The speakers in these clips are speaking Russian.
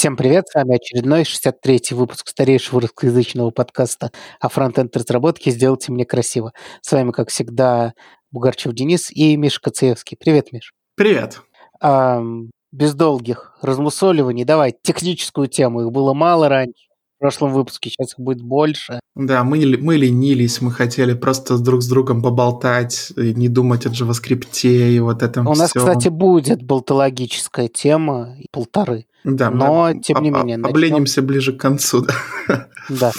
Всем привет, с вами очередной 63-й выпуск старейшего русскоязычного подкаста о фронтенд разработке «Сделайте мне красиво». С вами, как всегда, Бугарчев Денис и Миша Коцеевский. Привет, Миш. Привет. А, без долгих размусоливаний, давай техническую тему. Их было мало раньше в прошлом выпуске, сейчас их будет больше. Да, мы, мы ленились, мы хотели просто друг с другом поболтать, не думать о JavaScript и вот этом У всем. нас, кстати, будет болтологическая тема, полторы. Да, но, тем не менее, начнем... обленимся ближе к концу. Да. да.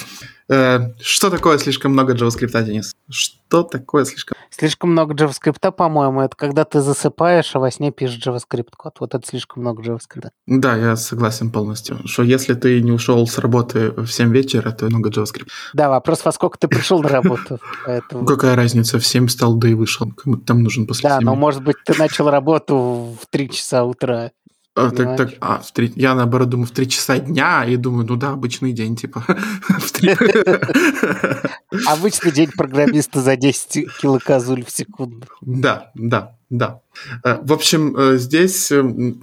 Э, что такое слишком много JavaScript, Денис? Что такое слишком? Слишком много JavaScript, по-моему, это когда ты засыпаешь, а во сне пишешь JavaScript код. Вот это слишком много JavaScript. Да, я согласен полностью. Что если ты не ушел с работы в 7 вечера, то много JavaScript. Да, вопрос, во сколько ты пришел на работу. Поэтому... Какая разница, в 7 стал, да и вышел. Кому там нужен после Да, 7. но может быть ты начал работу в 3 часа утра. А, так, так, а, в 3, я наоборот думаю в 3 часа дня и думаю, ну да, обычный день, типа. Обычный день программиста за 10 килоказуль в секунду. Да, да, да. В общем, здесь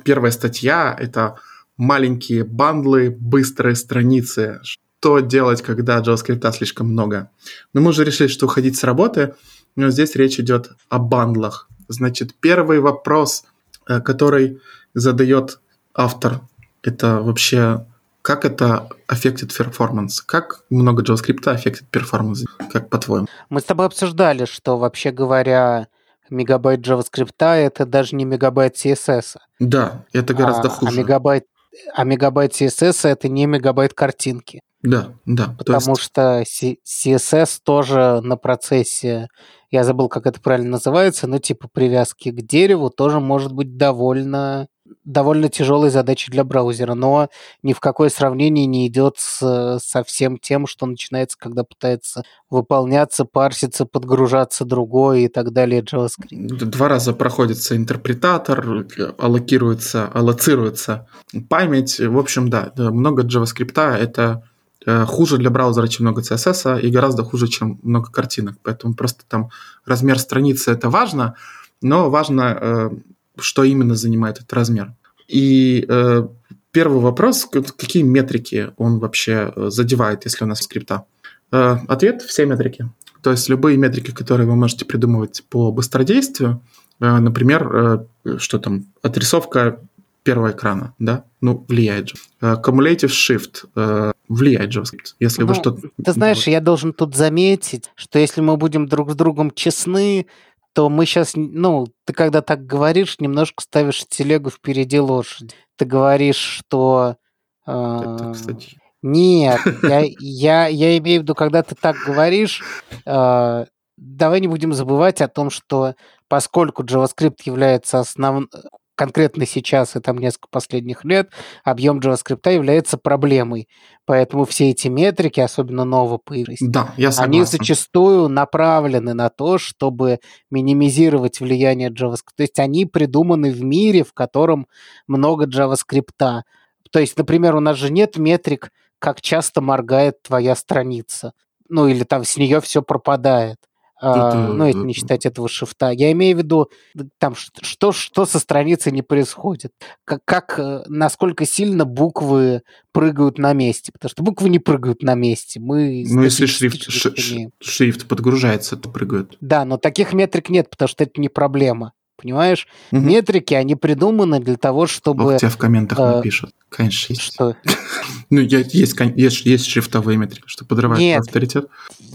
первая статья – это маленькие бандлы, быстрые страницы. Что делать, когда JavaScript слишком много? Ну, мы уже решили, что уходить с работы, но здесь речь идет о бандлах. Значит, первый вопрос, который задает автор, это вообще как это аффектит performance? Как много JavaScript аффектит performance? Как по-твоему? Мы с тобой обсуждали, что вообще говоря, мегабайт JavaScript это даже не мегабайт CSS. Да, это гораздо а, хуже. А мегабайт, а мегабайт CSS это не мегабайт картинки. Да, да. Потому есть... что CSS тоже на процессе, я забыл, как это правильно называется, но типа привязки к дереву тоже может быть довольно довольно тяжелой задачей для браузера, но ни в какое сравнение не идет с, со всем тем, что начинается, когда пытается выполняться, парситься, подгружаться другой и так далее JavaScript. Два раза проходится интерпретатор, аллокируется, аллоцируется память. В общем, да, много JavaScript это хуже для браузера, чем много CSS, и гораздо хуже, чем много картинок. Поэтому просто там размер страницы это важно, но важно что именно занимает этот размер. И э, первый вопрос, какие метрики он вообще задевает, если у нас скрипта? Э, ответ – все метрики. То есть любые метрики, которые вы можете придумывать по быстродействию, э, например, э, что там, отрисовка первого экрана, да, ну, влияет же. Cumulative Shift э, влияет JavaScript, если ну, вы что-то... Ты знаешь, я должен тут заметить, что если мы будем друг с другом честны, то мы сейчас, ну, ты когда так говоришь, немножко ставишь телегу впереди лошади. Ты говоришь, что... Э, Это, кстати... Нет, я, я, я имею в виду, когда ты так говоришь, э, давай не будем забывать о том, что поскольку JavaScript является основным конкретно сейчас и там несколько последних лет объем JavaScript является проблемой. Поэтому все эти метрики, особенно появились, да, я они зачастую направлены на то, чтобы минимизировать влияние JavaScript. То есть они придуманы в мире, в котором много JavaScript. То есть, например, у нас же нет метрик, как часто моргает твоя страница. Ну или там с нее все пропадает. А, ну, это не считать этого шифта. Я имею в виду, там, что, что со страницей не происходит. Как, как, э, насколько сильно буквы прыгают на месте. Потому что буквы не прыгают на месте. Мы ну, если шрифт, шрифт подгружается, то прыгают. Да, но таких метрик нет, потому что это не проблема. Понимаешь? Угу. Метрики, они придуманы для того, чтобы... Ох, тебя в комментах э, напишут. Конечно, есть. Что? Ну, есть, есть, есть шрифтовые метрики, что подрывает Нет, авторитет.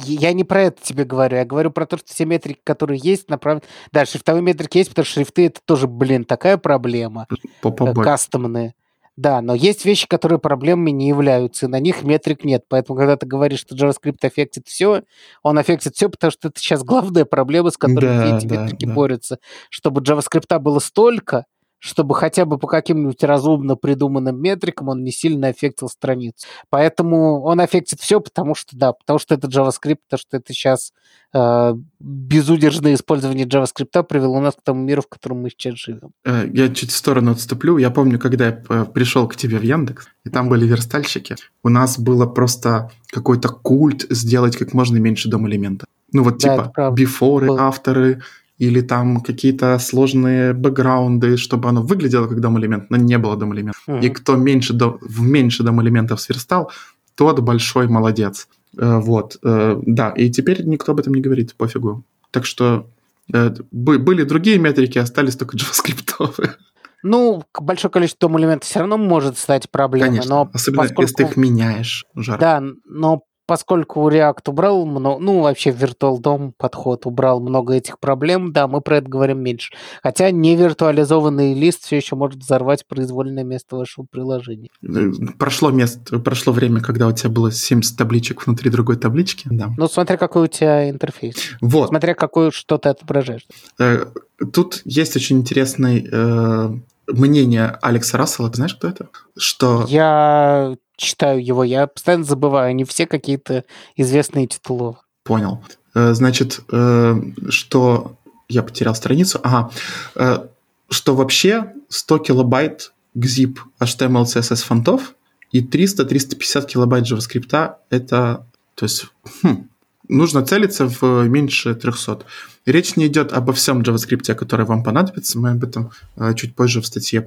Я не про это тебе говорю. Я говорю про то, что все метрики, которые есть, направлены... Да, шрифтовые метрики есть, потому что шрифты — это тоже, блин, такая проблема. По-побой. Кастомные. Да, но есть вещи, которые проблемами не являются, и на них метрик нет. Поэтому, когда ты говоришь, что JavaScript аффектит все, он аффектит все, потому что это сейчас главная проблема, с которой да, эти да, метрики да. борются. Чтобы JavaScript было столько, чтобы хотя бы по каким-нибудь разумно придуманным метрикам он не сильно аффектил страницу. Поэтому он аффектит все, потому что, да, потому что это JavaScript, потому что это сейчас э, безудержное использование JavaScript привело нас к тому миру, в котором мы сейчас живем. Я чуть в сторону отступлю. Я помню, когда я пришел к тебе в Яндекс, и там были верстальщики, у нас было просто какой-то культ сделать как можно меньше дом-элементов. Ну вот Да, типа бифоры, Было. авторы, или там какие-то сложные бэкграунды, чтобы оно выглядело как DOM-элемент, но не было DOM-элемента. Mm-hmm. И кто меньше DOM, в меньше DOM-элементов сверстал, тот большой молодец. Э, вот, э, да, и теперь никто об этом не говорит, пофигу. Так что э, были другие метрики, остались только JavaScript. Ну, большое количество DOM-элементов все равно может стать проблемой. Конечно, но особенно поскольку... если ты их меняешь. Жар. Да, но поскольку React убрал много, ну, вообще Virtual DOM подход убрал много этих проблем, да, мы про это говорим меньше. Хотя невиртуализованный лист все еще может взорвать произвольное место вашего приложения. Э, прошло, место, прошло время, когда у тебя было 70 табличек внутри другой таблички, да. Ну, смотря какой у тебя интерфейс. Вот. Смотря какой что ты отображаешь. Э, тут есть очень интересный э, мнение Алекса Рассела. Ты знаешь, кто это? Что... Я читаю его, я постоянно забываю, они все какие-то известные титулы. Понял. Э, значит, э, что... Я потерял страницу. Ага. Э, что вообще 100 килобайт gzip HTML, CSS фонтов и 300-350 килобайт JavaScript это... То есть, хм, нужно целиться в меньше 300. Речь не идет обо всем JavaScript, который вам понадобится. Мы об этом чуть позже в статье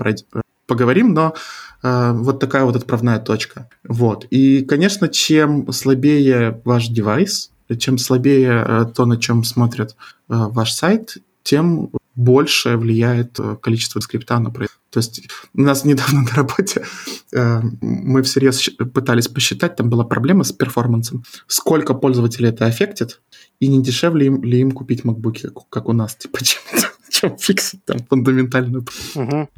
поговорим, но э, вот такая вот отправная точка. Вот. И, конечно, чем слабее ваш девайс, чем слабее э, то, на чем смотрит э, ваш сайт, тем больше влияет э, количество скрипта на производство. То есть у нас недавно на работе э, мы всерьез пытались посчитать, там была проблема с перформансом, сколько пользователей это аффектит, и не дешевле им, ли им купить макбуки, как, у нас, типа, чем, чем фиксить там фундаментальную. Угу.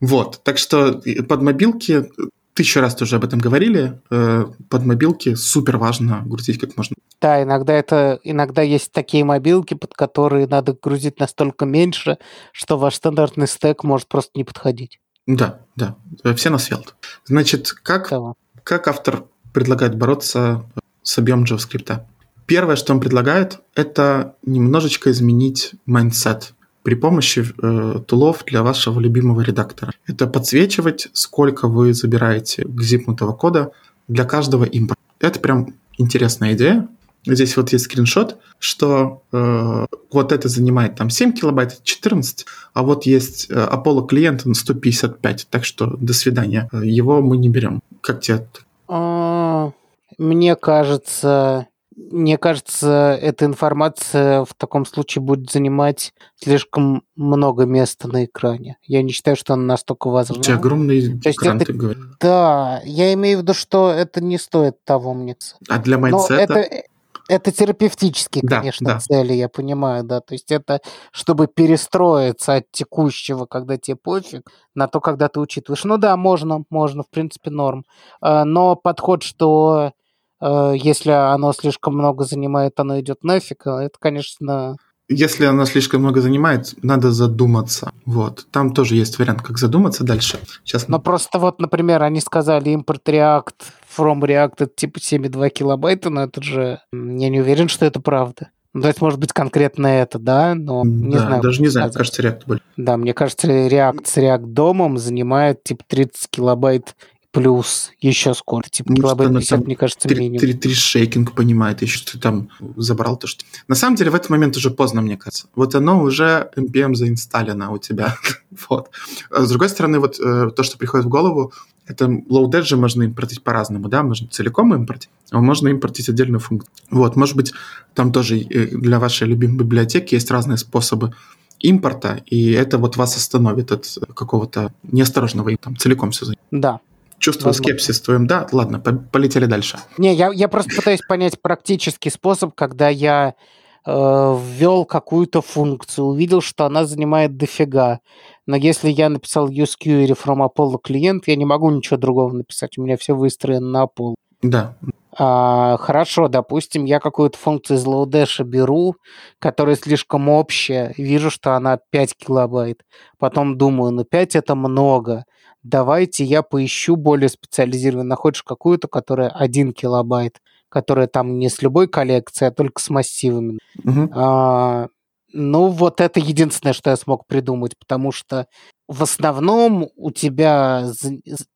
Вот, так что под мобилки тысячу раз тоже об этом говорили, э, под мобилки супер важно грузить как можно. Да, иногда это иногда есть такие мобилки, под которые надо грузить настолько меньше, что ваш стандартный стек может просто не подходить. Да, да, все на Svelte. Значит, как, как автор предлагает бороться с объемом JavaScript? Первое, что он предлагает, это немножечко изменить mindset при помощи э, tool'ов для вашего любимого редактора. Это подсвечивать, сколько вы забираете gzip'нутого кода для каждого импорта. Это прям интересная идея. Здесь вот есть скриншот, что э, вот это занимает там 7 килобайт, 14, а вот есть э, Apollo клиент на 155, так что до свидания. Его мы не берем. Как тебе? А, мне кажется, мне кажется, эта информация в таком случае будет занимать слишком много места на экране. Я не считаю, что она настолько важна. У тебя огромный То экран, это... ты говоришь. Да, я имею в виду, что это не стоит того, мне. А для mindset'а? это, это терапевтические, да, конечно, да. цели, я понимаю, да. То есть это чтобы перестроиться от текущего, когда тебе пофиг, на то, когда ты учитываешь. Ну да, можно, можно, в принципе, норм. А, но подход, что если оно слишком много занимает, оно идет нафиг, э, это, конечно... Если оно слишком много занимает, надо задуматься. Вот. Там тоже есть вариант, как задуматься дальше. Сейчас... Но просто вот, например, они сказали импорт React from React это типа 7,2 килобайта, но это же... Я не уверен, что это правда. Ну, то есть, может быть, конкретно это, да, но не да, знаю. даже не знаю, кажется, React более. Да, мне кажется, React с React домом занимает типа 30 килобайт плюс еще сколько? Типа ну, килобайт 50, мне кажется, три, минимум. Три, три шейкинг понимает, еще ты там забрал то, что... На самом деле в этот момент уже поздно, мне кажется. Вот оно уже NPM заинсталлено у тебя. вот. А с другой стороны, вот э, то, что приходит в голову, это low же можно импортить по-разному, да, можно целиком импортить, а можно импортить отдельную функцию. Вот, может быть, там тоже э, для вашей любимой библиотеки есть разные способы импорта, и это вот вас остановит от какого-то неосторожного там целиком все Да, Чувствую Возможно. скепсис твоим. Да, ладно, полетели дальше. Не, я, я просто пытаюсь понять практический способ, когда я э, ввел какую-то функцию, увидел, что она занимает дофига. Но если я написал use query from Apollo клиент, я не могу ничего другого написать. У меня все выстроено на Apollo. Да. А, хорошо, допустим, я какую-то функцию из Lodash беру, которая слишком общая, вижу, что она 5 килобайт. Потом думаю, ну 5 это много давайте я поищу более специализированную. Находишь какую-то, которая 1 килобайт, которая там не с любой коллекцией, а только с массивами. Угу. А, ну, вот это единственное, что я смог придумать, потому что в основном у тебя,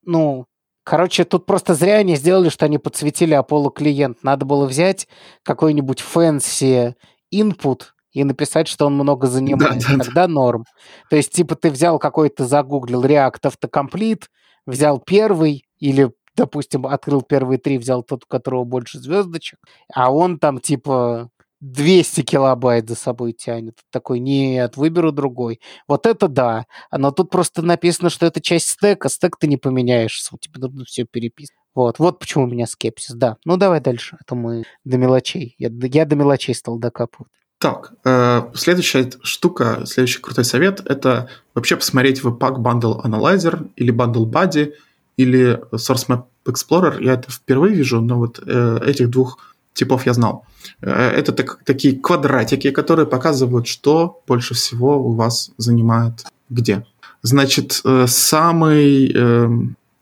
ну, короче, тут просто зря они сделали, что они подсветили Apollo клиент. Надо было взять какой-нибудь fancy input и написать, что он много занимает. Да, да, Тогда норм. То есть, типа, ты взял какой-то, загуглил React Autocomplete, взял первый или допустим, открыл первые три, взял тот, у которого больше звездочек, а он там типа 200 килобайт за собой тянет. Такой, нет, выберу другой. Вот это да. Но тут просто написано, что это часть стека. Стек ты не поменяешь. Тебе нужно все переписывать. Вот, вот почему у меня скепсис, да. Ну, давай дальше, а то мы до мелочей. Я, я до мелочей стал докапывать. Так, э, следующая штука, следующий крутой совет – это вообще посмотреть в Pack Bundle Analyzer или Bundle Buddy или Source Map Explorer. Я это впервые вижу, но вот э, этих двух типов я знал. Э, это так, такие квадратики, которые показывают, что больше всего у вас занимает где. Значит, самый, э,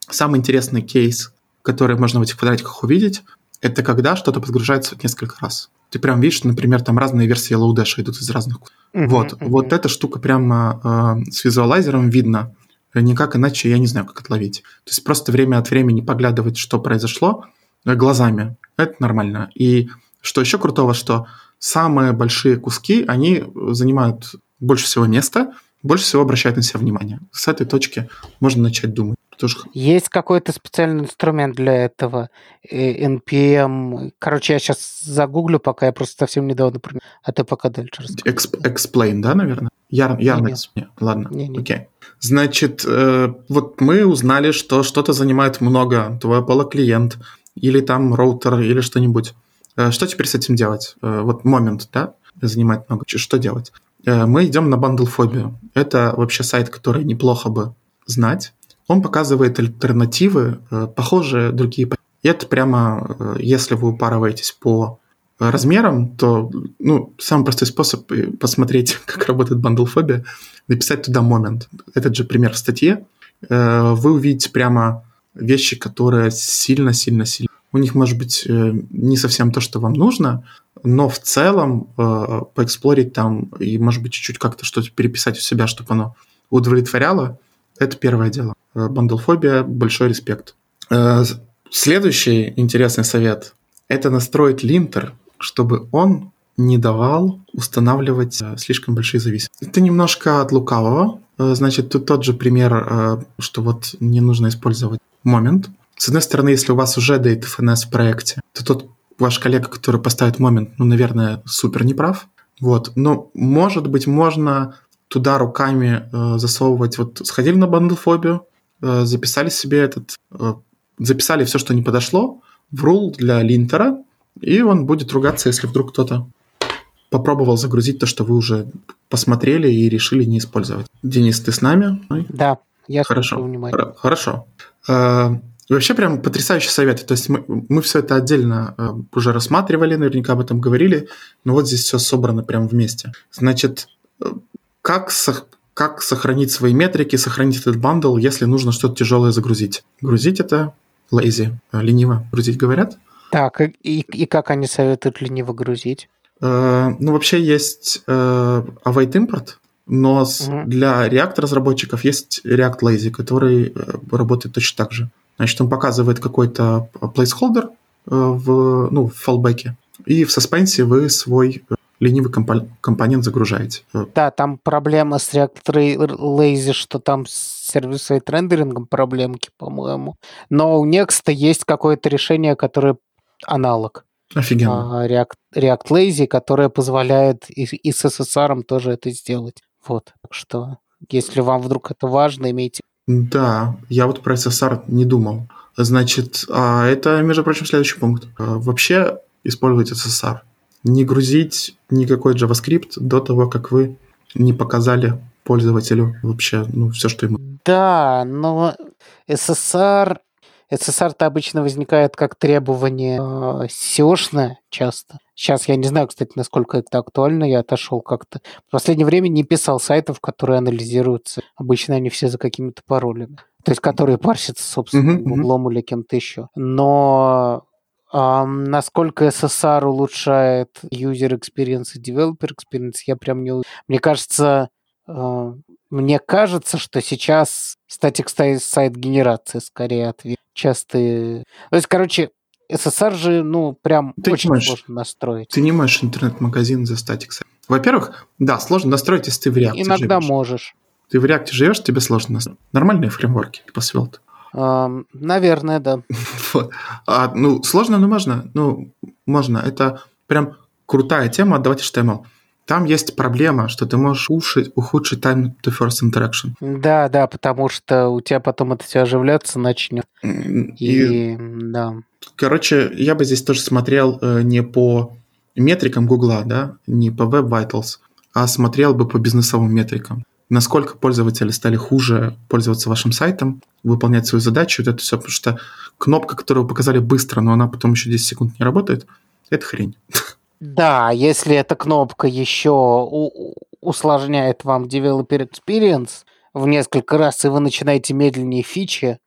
самый интересный кейс, который можно в этих квадратиках увидеть, это когда что-то подгружается несколько раз ты прям видишь, например, там разные версии Lodash идут из разных. Uh-huh, вот, uh-huh. вот эта штука прямо э, с визуалайзером видно. Никак иначе я не знаю, как отловить. То есть просто время от времени поглядывать, что произошло э, глазами. Это нормально. И что еще крутого, что самые большие куски, они занимают больше всего места, больше всего обращают на себя внимание. С этой точки можно начать думать тоже... Есть какой-то специальный инструмент для этого, NPM. Короче, я сейчас загуглю, пока я просто совсем недавно например, а ты пока дальше расскажи. Explain, да, наверное? Яр, Ярнекс? Нет. Нет. Ладно, не, не. окей. Значит, э, вот мы узнали, что что-то занимает много, твой Apollo клиент или там роутер или что-нибудь. Э, что теперь с этим делать? Э, вот момент, да, занимает много. Что делать? Э, мы идем на бандл-фобию. Это вообще сайт, который неплохо бы знать он показывает альтернативы, э, похожие другие. И это прямо, э, если вы упарываетесь по размерам, то ну, самый простой способ посмотреть, как работает бандлфобия, написать туда момент. Этот же пример в статье. Э, вы увидите прямо вещи, которые сильно-сильно-сильно... У них может быть не совсем то, что вам нужно, но в целом поэксплорить там и, может быть, чуть-чуть как-то что-то переписать у себя, чтобы оно удовлетворяло – это первое дело. Э, бандлфобия, большой респект. Э, следующий интересный совет – это настроить линтер, чтобы он не давал устанавливать э, слишком большие зависимости. Это немножко от лукавого. Значит, тут тот же пример, что вот не нужно использовать момент. С одной стороны, если у вас уже DateFNS в проекте, то тот ваш коллега, который поставит момент, ну, наверное, супер неправ. Вот. Но, может быть, можно туда руками э, засовывать. Вот сходили на бандофобию, записали себе этот, э, записали все, что не подошло, в рул для линтера, и он будет ругаться, если вдруг кто-то попробовал загрузить то, что вы уже посмотрели и решили не использовать. Денис, ты с нами? Да, я Хорошо. Хорошо. Э, вообще прям потрясающий совет. То есть мы, мы все это отдельно э, уже рассматривали, наверняка об этом говорили, но вот здесь все собрано прям вместе. Значит, э, как, как сохранить свои метрики, сохранить этот бандл, если нужно что-то тяжелое загрузить? Грузить это lazy, э, лениво грузить, говорят? Так, и, и как они советуют лениво грузить? Э, ну, вообще есть э, await import, но угу. для React разработчиков есть React Lazy, который э, работает точно так же. Значит, он показывает какой-то placeholder э, в, ну, в фалбеке, и в саспенсе вы свой ленивый компонент загружаете. Да, там проблема с React Lazy, что там с сервис-сайт рендерингом проблемки, по-моему. Но у Next есть какое-то решение, которое аналог. Офигенно. А, React, React Lazy, которое позволяет и, и с SSR тоже это сделать. Вот. Так что, если вам вдруг это важно, имейте... Да, я вот про SSR не думал. Значит, а это, между прочим, следующий пункт. А, вообще использовать SSR не грузить никакой JavaScript до того, как вы не показали пользователю вообще ну, все, что ему. Да, но SSR SSR-то обычно возникает как требование э, SEO-шное часто. Сейчас я не знаю, кстати, насколько это актуально, я отошел как-то. В последнее время не писал сайтов, которые анализируются. Обычно они все за какими-то паролями. То есть, которые парсятся, собственно, uh-huh, углом или кем-то еще. Но а, насколько SSR улучшает user experience и developer experience, я прям не... Мне кажется, э, мне кажется, что сейчас статик сайт генерации скорее ответ. Частые... То есть, короче, SSR же, ну, прям ты очень можешь, сложно настроить. Ты не можешь интернет-магазин за статик сайт. Во-первых, да, сложно настроить, если ты в React Иногда живешь. можешь. Ты в React живешь, тебе сложно настроить. Нормальные фреймворки, типа Svelte. Эм, наверное, да. Вот. А, ну, сложно, но можно. Ну, можно. Это прям крутая тема отдавать HTML. Там есть проблема, что ты можешь ухудшить, ухудшить time to first interaction. Да, да, потому что у тебя потом это все оживляться начнет. И, И, да. короче, я бы здесь тоже смотрел э, не по метрикам Гугла, да, не по Web Vitals, а смотрел бы по бизнесовым метрикам. Насколько пользователи стали хуже пользоваться вашим сайтом, выполнять свою задачу, вот это все, потому что кнопка, которую вы показали быстро, но она потом еще 10 секунд не работает, это хрень. Да, если эта кнопка еще у- усложняет вам developer experience в несколько раз, и вы начинаете медленнее фичи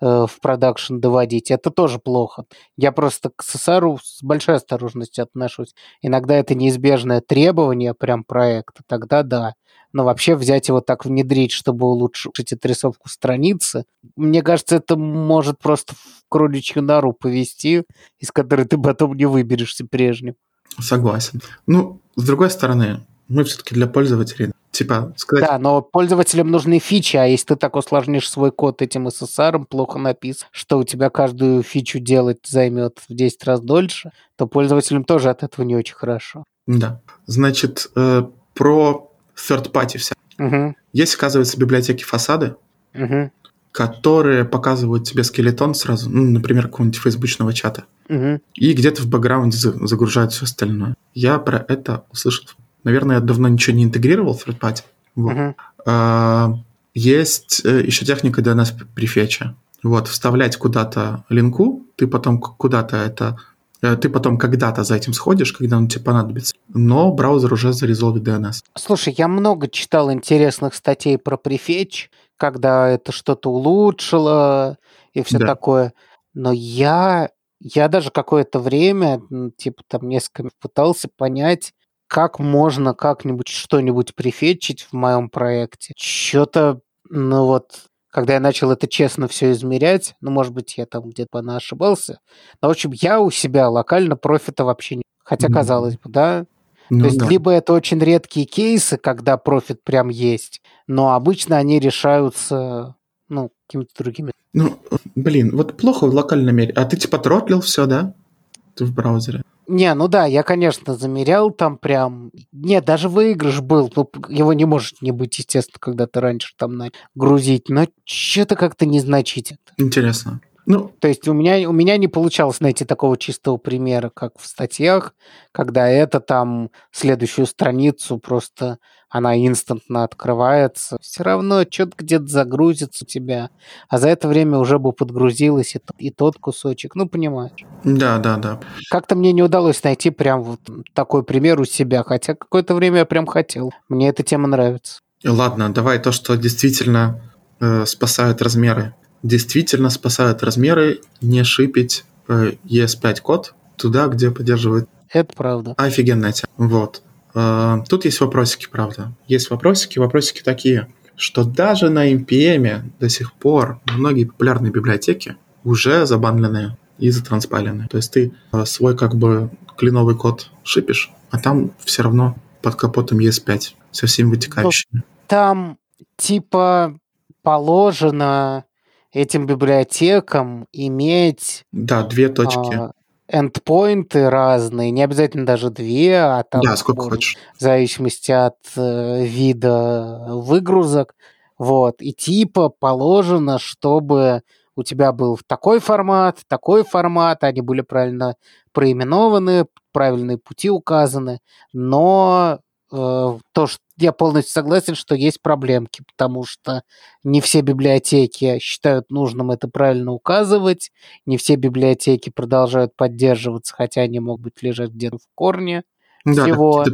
э, в продакшн доводить, это тоже плохо. Я просто к SSR с большой осторожностью отношусь. Иногда это неизбежное требование прям проекта, тогда да. Но вообще взять его так внедрить, чтобы улучшить отрисовку страницы, мне кажется, это может просто в кроличью нору повести, из которой ты потом не выберешься прежним. Согласен. Ну, с другой стороны, мы все-таки для пользователей. Типа, сказать, Да, но пользователям нужны фичи, а если ты так усложнишь свой код этим SSR, плохо написан, что у тебя каждую фичу делать займет в 10 раз дольше, то пользователям тоже от этого не очень хорошо. да. Значит, э, про third party вся. Угу, Есть, оказывается, библиотеки фасады, угу, которые показывают тебе скелетон сразу, ну, например, какого-нибудь фейсбучного чата. угу. И где-то в бэкграунде за- загружают все остальное. Я про это услышал. Наверное, я давно ничего не интегрировал в third party. Вот. Мгм. А, Есть э, еще техника DNS префетча. Вот, вставлять куда-то линку, ты потом куда-то это... э, Ты потом когда-то за этим сходишь, когда он тебе понадобится. Но браузер уже зарезолвит DNS. Слушай, я много читал интересных статей про префетч, когда это что-то улучшило и все Да. такое. Но я, я даже какое-то время, типа там несколько пытался понять, как можно как-нибудь что-нибудь префетчить в моем проекте. Что-то, ну вот, когда я начал это честно все измерять, ну, может быть, я там где-то ошибался, но, в общем, я у себя локально профита вообще не... Хотя, казалось бы, да, Ну то есть да. либо это очень редкие кейсы, когда профит прям есть, но обычно они решаются ну, какими-то другими. Ну, блин, вот плохо в локальном мире. А ты типа тротлил все, да? Ты в браузере. Не, ну да, я, конечно, замерял там прям... Нет, даже выигрыш был, ну, его не может не быть, естественно, когда ты раньше там грузить, но что-то как-то незначительно. Интересно. Ну, То есть у меня, у меня не получалось найти такого чистого примера, как в статьях, когда это там следующую страницу просто она инстантно открывается. Все равно что-то где-то загрузится у тебя, а за это время уже бы подгрузилось и, и тот кусочек. Ну, понимаешь. да, да, да. Как-то мне не удалось найти прям вот такой пример у себя, хотя какое-то время я прям хотел. Мне эта тема нравится. Ладно, давай то, что действительно э, спасают размеры. Действительно спасают размеры не шипить э, ES5 код туда, где поддерживает Это правда. офигенная тема. Вот. Э, тут есть вопросики, правда. Есть вопросики. Вопросики такие, что даже на NPM до сих пор многие популярные библиотеки уже забанлены и затранспайлены. То есть ты э, свой как бы клиновый код шипишь, а там все равно под капотом ES5 со всеми вытекающими. Там типа положено этим библиотекам иметь Да, две точки. а, эндпоинты разные, не обязательно даже две, а там да, сколько может, хочешь. в зависимости от э, вида выгрузок. Вот. И типа положено, чтобы у тебя был такой формат, такой формат, они были правильно проименованы, правильные пути указаны, но то, что я полностью согласен, что есть проблемки, потому что не все библиотеки считают нужным это правильно указывать, не все библиотеки продолжают поддерживаться, хотя они могут лежать где-то в корне. Да, всего.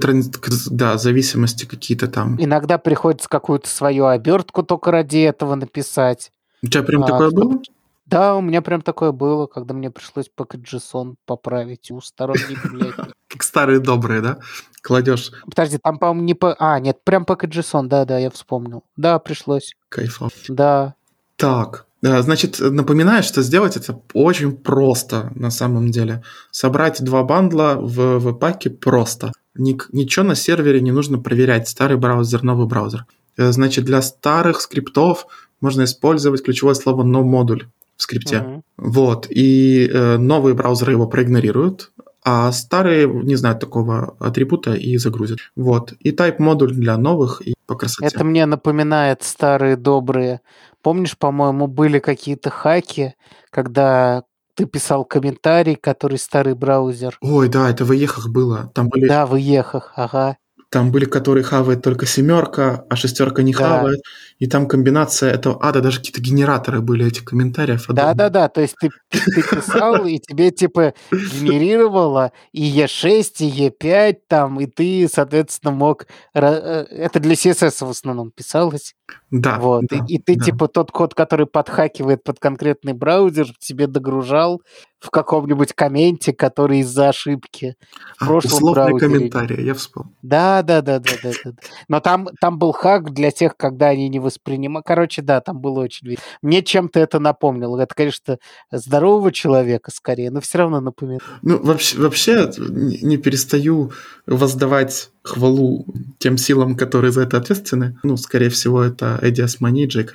да, зависимости какие-то там. Иногда приходится какую-то свою обертку только ради этого написать. У тебя прям А, такое было? Да, у меня прям такое было, когда мне пришлось PackJSON поправить у сторонней библиотеки. Как старые добрые, да? Кладешь Подожди, там, по-моему, не по... А, нет, прям PackJSON, да-да, я вспомнил. Да, пришлось. кайфом. Да. Так, э, значит, напоминаю, что сделать это очень просто на самом деле. Собрать два бандла в, в паке просто. ничего на сервере не нужно проверять, старый браузер, новый браузер. Э, значит, для старых скриптов можно использовать ключевое слово no модуль в скрипте. Mm-hmm. Вот. И э, новые браузеры его проигнорируют, а старые не знают такого атрибута и загрузят. Вот. И type модуль для новых и по красоте. Это мне напоминает старые добрые. Помнишь, по-моему, были какие-то хаки, когда ты писал комментарий, который старый браузер. Ой, да, это в Ехах было. Там были... Да, в Ехах, ага. Там были, которые хавает только семерка, а шестерка не да. хавает. И там комбинация этого ада, даже какие-то генераторы были этих комментариев. Да-да-да, то есть ты, ты писал, и тебе типа генерировало и Е6, и Е5 там, и ты, соответственно, мог... Э, это для CSS в основном писалось. Да. Вот. Да, и, и ты да. типа тот код, который подхакивает под конкретный браузер, тебе догружал в каком-нибудь комменте, который из-за ошибки а, браузере. комментарии, я вспомнил. Да, да, да, да, да, да. Но там, там был хак для тех, когда они не воспринимали. Короче, да, там было очень видно. Мне чем-то это напомнило. Это, конечно, здорового человека скорее, но все равно напоминает. Ну, вообще, вообще не перестаю воздавать хвалу тем силам, которые за это ответственны. Ну, скорее всего, это Эдди Османи и Джей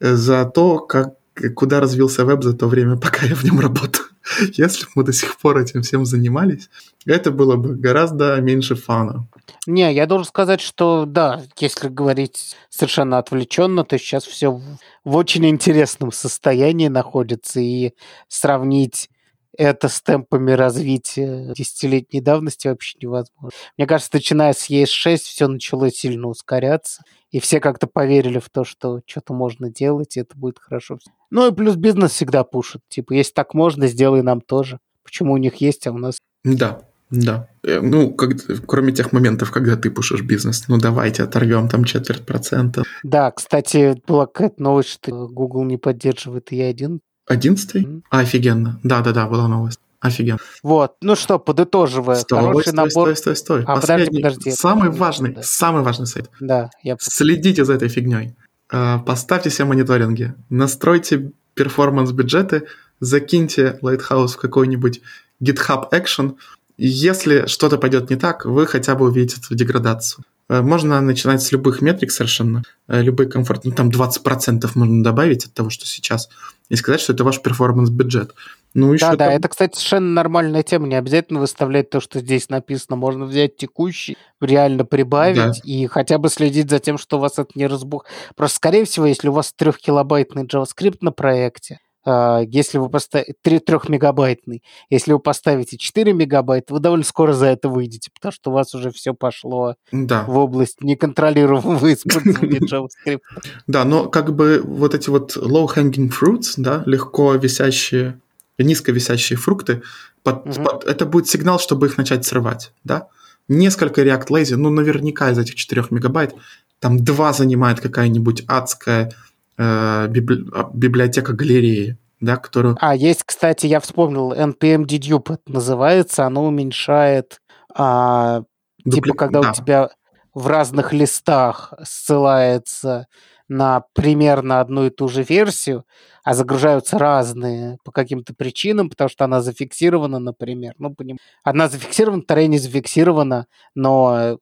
За то, как куда развился веб за то время, пока я в нем работаю. Если бы мы до сих пор этим всем занимались, это было бы гораздо меньше фана. Не, я должен сказать, что да, если говорить совершенно отвлеченно, то сейчас все в, очень интересном состоянии находится, и сравнить это с темпами развития десятилетней давности вообще невозможно. Мне кажется, начиная с ES6 все начало сильно ускоряться, и все как-то поверили в то, что что-то можно делать, и это будет хорошо. Ну и плюс бизнес всегда пушит. Типа, если так можно, сделай нам тоже. Почему у них есть, а у нас... Да, да. Э, ну, как, кроме тех моментов, когда ты пушишь бизнес, ну давайте оторвем там четверть процента. Да, кстати, была какая-то новость, что Google не поддерживает E1. Одиннадцатый? Mm-hmm. Офигенно. Да-да-да, была новость. Офигенно. Вот. Ну что, подытоживая. Стой, хороший стой, набор... стой, стой, стой. А, Последний, подожди, подожди. Самый важный, да. самый важный сайт. Да, я... Следите за этой фигней. А, поставьте себе мониторинги. Настройте перформанс-бюджеты. Закиньте Lighthouse в какой-нибудь GitHub Action. Если что-то пойдет не так, вы хотя бы увидите эту деградацию. Э, можно начинать с любых метрик совершенно, э, любой комфорт, ну там 20% можно добавить от того, что сейчас, и сказать, что это ваш перформанс-бюджет. Ну, еще да, там... да, это, кстати, совершенно нормальная тема, не обязательно выставлять то, что здесь написано, можно взять текущий, реально прибавить да. и хотя бы следить за тем, что у вас это не разбух. Просто, скорее всего, если у вас трехкилобайтный JavaScript на проекте, а, если вы поставите 3, 3 мегабайтный, если вы поставите 4 мегабайта, вы довольно скоро за это выйдете, потому что у вас уже все пошло да. в область неконтролируемого использования JavaScript. Да, но как бы вот эти вот low-hanging fruits, да, легко висящие, низко висящие фрукты, под, угу. под, это будет сигнал, чтобы их начать срывать, да. Несколько React Lazy, ну наверняка из этих 4 мегабайт, там два занимает какая-нибудь адская э, а, библиотека галереи, да, которую... А, есть, кстати, я вспомнил, npm dedupe это называется, оно уменьшает, а, Дупли... типа, когда да. у тебя в разных листах ссылается на примерно одну и ту же версию, а загружаются разные по каким-то причинам, потому что она зафиксирована, например. Ну, поним... Одна зафиксирована, вторая не зафиксирована, но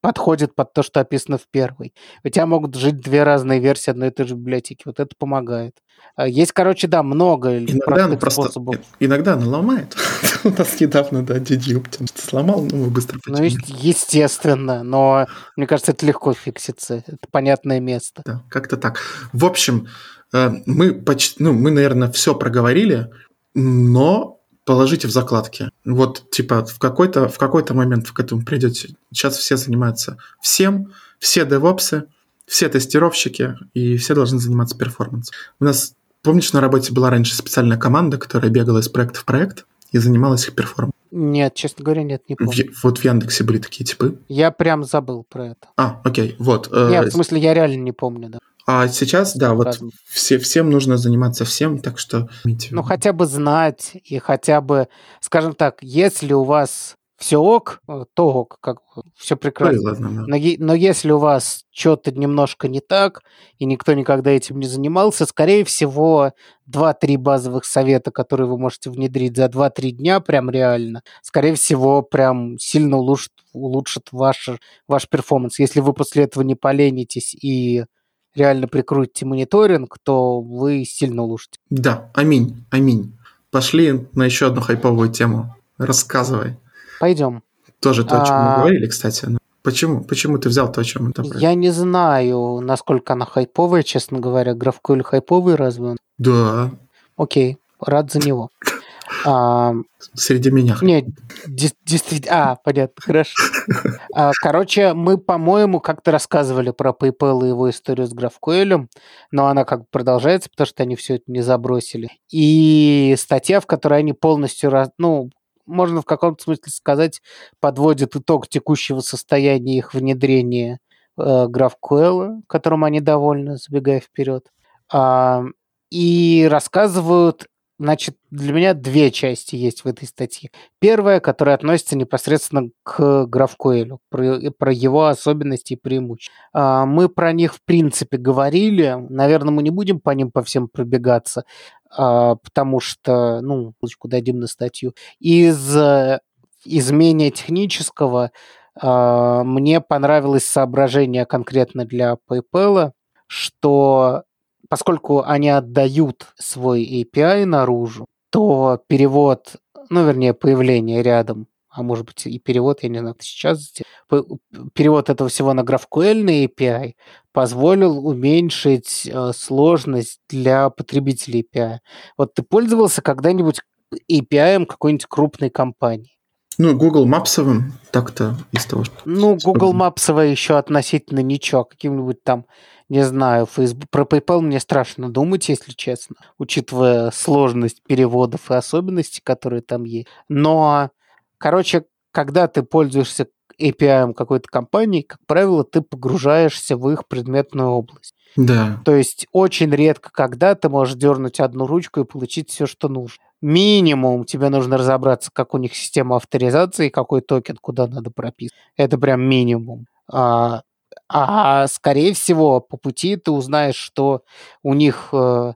подходит под то, что описано в первой. У тебя могут жить две разные версии одной и той же библиотеки. Вот это помогает. А, есть, короче, да, много иногда она просто, способов. Иногда она ломает. У нас недавно, да, DD сломал, но мы быстро Ну, естественно, но мне кажется, это легко фиксится. Это понятное место. Да, как-то так. В общем, э, мы почти, ну, мы, наверное, все проговорили, но положите в закладки. Вот, типа, в какой-то, в какой-то момент к этому придете. Сейчас все занимаются всем, все девопсы, все тестировщики, и все должны заниматься перформансом. У нас, помнишь, на работе была раньше специальная команда, которая бегала из проекта в проект и занималась их перформансом? Нет, честно говоря, нет, не помню. В, вот в Яндексе были такие типы. Я прям забыл про это. А, окей, вот. Э, нет, в смысле, я реально не помню, да. А сейчас, да, вот все, всем нужно заниматься всем, так что... Ну, хотя бы знать и хотя бы, скажем так, если у вас все ок, э, то ок, как все прекрасно. Ладно, да. но, но если у вас что-то немножко не так, и никто никогда этим не занимался, скорее всего, 2-3 базовых совета, которые вы можете внедрить за 2-3 дня, прям реально, скорее всего, прям сильно улучшит, улучшит ваш, ваш перформанс. Если вы после этого не поленитесь и реально прикрутите мониторинг, то вы сильно улучшите. Да, аминь, аминь. Пошли на еще одну хайповую тему. Рассказывай. Пойдем. Тоже то, о чем мы А. говорили, кстати. но Почему? Почему ты взял то, о чем мы там? Я не знаю, насколько она хайповая, честно говоря. GraphQL хайповый разве он? Да, Окей, рад за него. А, среди меня. Нет, действительно... А, понятно, хорошо. А, Короче, мы, по-моему, как-то рассказывали про PayPal и его историю с GraphQL, но она как бы продолжается, потому что они все это не забросили. И статья, в которой они полностью... раз- Ну, можно в каком-то смысле сказать, подводит итог текущего состояния их внедрения э, GraphQL, которым они довольны, забегая вперед. А, И рассказывают Значит, для меня две части есть в этой статье. Первая, которая относится непосредственно к GraphQL, про, про его особенности и преимущества. А, Мы про них, в принципе, говорили. Наверное, мы не будем по ним по всем пробегаться, потому что, ну, ссылочку дадим на статью. Из, э, из менее технического а, мне понравилось соображение конкретно для PayPal, что поскольку они отдают свой API наружу, то перевод, ну, вернее, появление рядом, а может быть и перевод, я не знаю, сейчас перевод этого всего на GraphQL на API позволил уменьшить э, сложность для потребителей API. Вот ты пользовался когда-нибудь API какой-нибудь крупной компании? Ну, Google Мапсовым так-то из того, что... Ну, Google. Maps еще относительно ничего. Каким-нибудь там, не знаю, Facebook. Про PayPal мне страшно думать, если честно, учитывая сложность переводов и особенности, которые там есть. Но, короче, когда ты пользуешься API какой-то компании, как правило, ты погружаешься в их предметную область. Да. То есть очень редко, когда ты можешь дернуть одну ручку и получить все, что нужно. Минимум тебе нужно разобраться, как у них система авторизации, какой токен куда надо прописать. Это прям минимум. А, а скорее всего, по пути ты узнаешь, что у них э,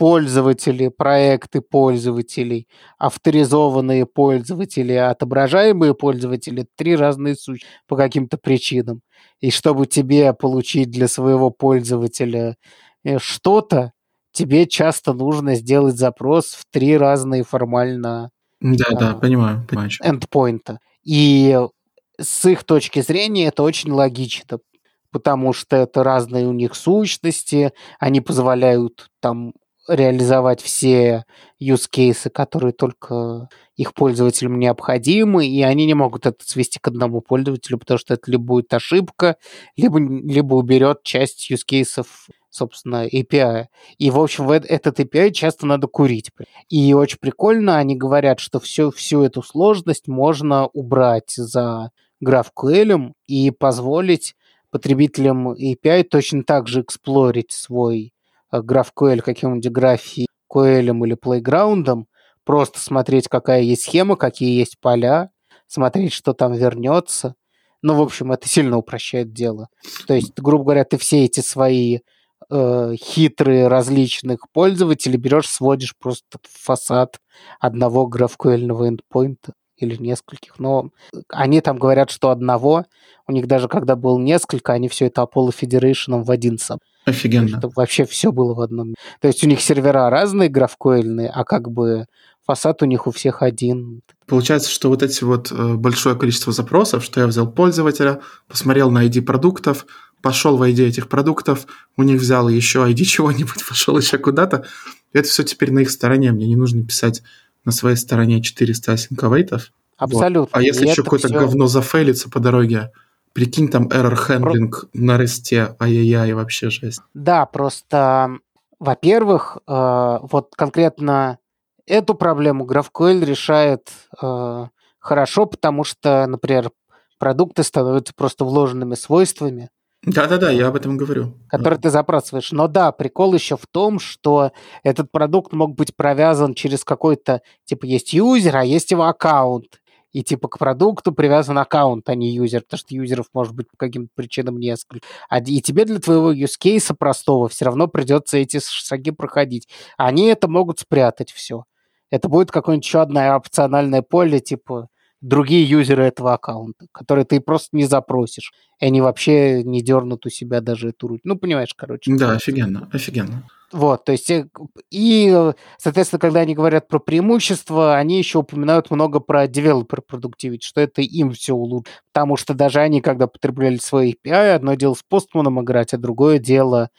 пользователи, проекты пользователей, авторизованные пользователи, отображаемые пользователи – три разные сущности по каким-то причинам. И чтобы тебе получить для своего пользователя э, что-то, тебе часто нужно сделать запрос в три разные формально Да, да, А. понимаю, понимаю. чё. эндпоинта. И с их точки зрения это очень логично, потому что это разные у них сущности, они позволяют там реализовать все use cases, которые только их пользователям необходимы, и они не могут это свести к одному пользователю, потому что это либо будет ошибка, либо, либо уберет часть use cases, собственно, API. И, в общем, этот API часто надо курить. И очень прикольно, они говорят, что всю, всю эту сложность можно убрать за GraphQL и позволить потребителям API точно так же эксплорить свой э, GraphQL каким-нибудь GraphQL или Playground, просто смотреть, какая есть схема, какие есть поля, смотреть, что там вернется. Ну, в общем, это сильно упрощает дело. То есть, грубо говоря, ты все эти свои э, хитрые различных пользователей берешь, сводишь просто в фасад одного GraphQL эндпоинта или нескольких. Но они там говорят, что одного, у них даже когда было несколько, они все это Apollo Federation в один сам. Офигенно. Чтобы вообще все было в одном. То есть у них сервера разные GraphQL, а как бы фасад у них у всех один. Получается, что вот эти вот э, большое количество запросов, что я взял пользователя, посмотрел на ID продуктов, пошел в ID этих продуктов, у них взял еще ID чего-нибудь, пошел еще куда-то. Это все теперь на их стороне. Мне не нужно писать на своей стороне 400 асинковейтов. Абсолютно. А если еще какое-то всё- говно зафейлится по дороге, прикинь, там error handling на ресте, ай-яй-яй, вообще жесть. Да, просто, во-первых, э, вот конкретно эту проблему GraphQL решает э, хорошо, потому что, например, продукты становятся просто вложенными свойствами, Да-да-да, я об этом говорю. которые ты забрасываешь. Но да, прикол еще в том, что этот продукт мог быть провязан через какой-то, типа, есть юзер, а есть его аккаунт. И типа к продукту привязан аккаунт, а не юзер, потому что юзеров может быть по каким-то причинам несколько. А, и тебе для твоего case простого все равно придется эти шаги проходить. Они это могут спрятать все. Это будет какое-нибудь еще одно опциональное поле, типа другие юзеры этого аккаунта, которые ты просто не запросишь. И они вообще не дернут у себя даже эту руть. Ну, понимаешь, короче. Да, офигенно, офигенно. Вот, то есть, э, и, соответственно, когда они говорят про преимущества, они еще упоминают много про developer productivity, что это им все улучшит. Потому что даже они, когда потребляли свои API, одно дело с постманом играть, а другое дело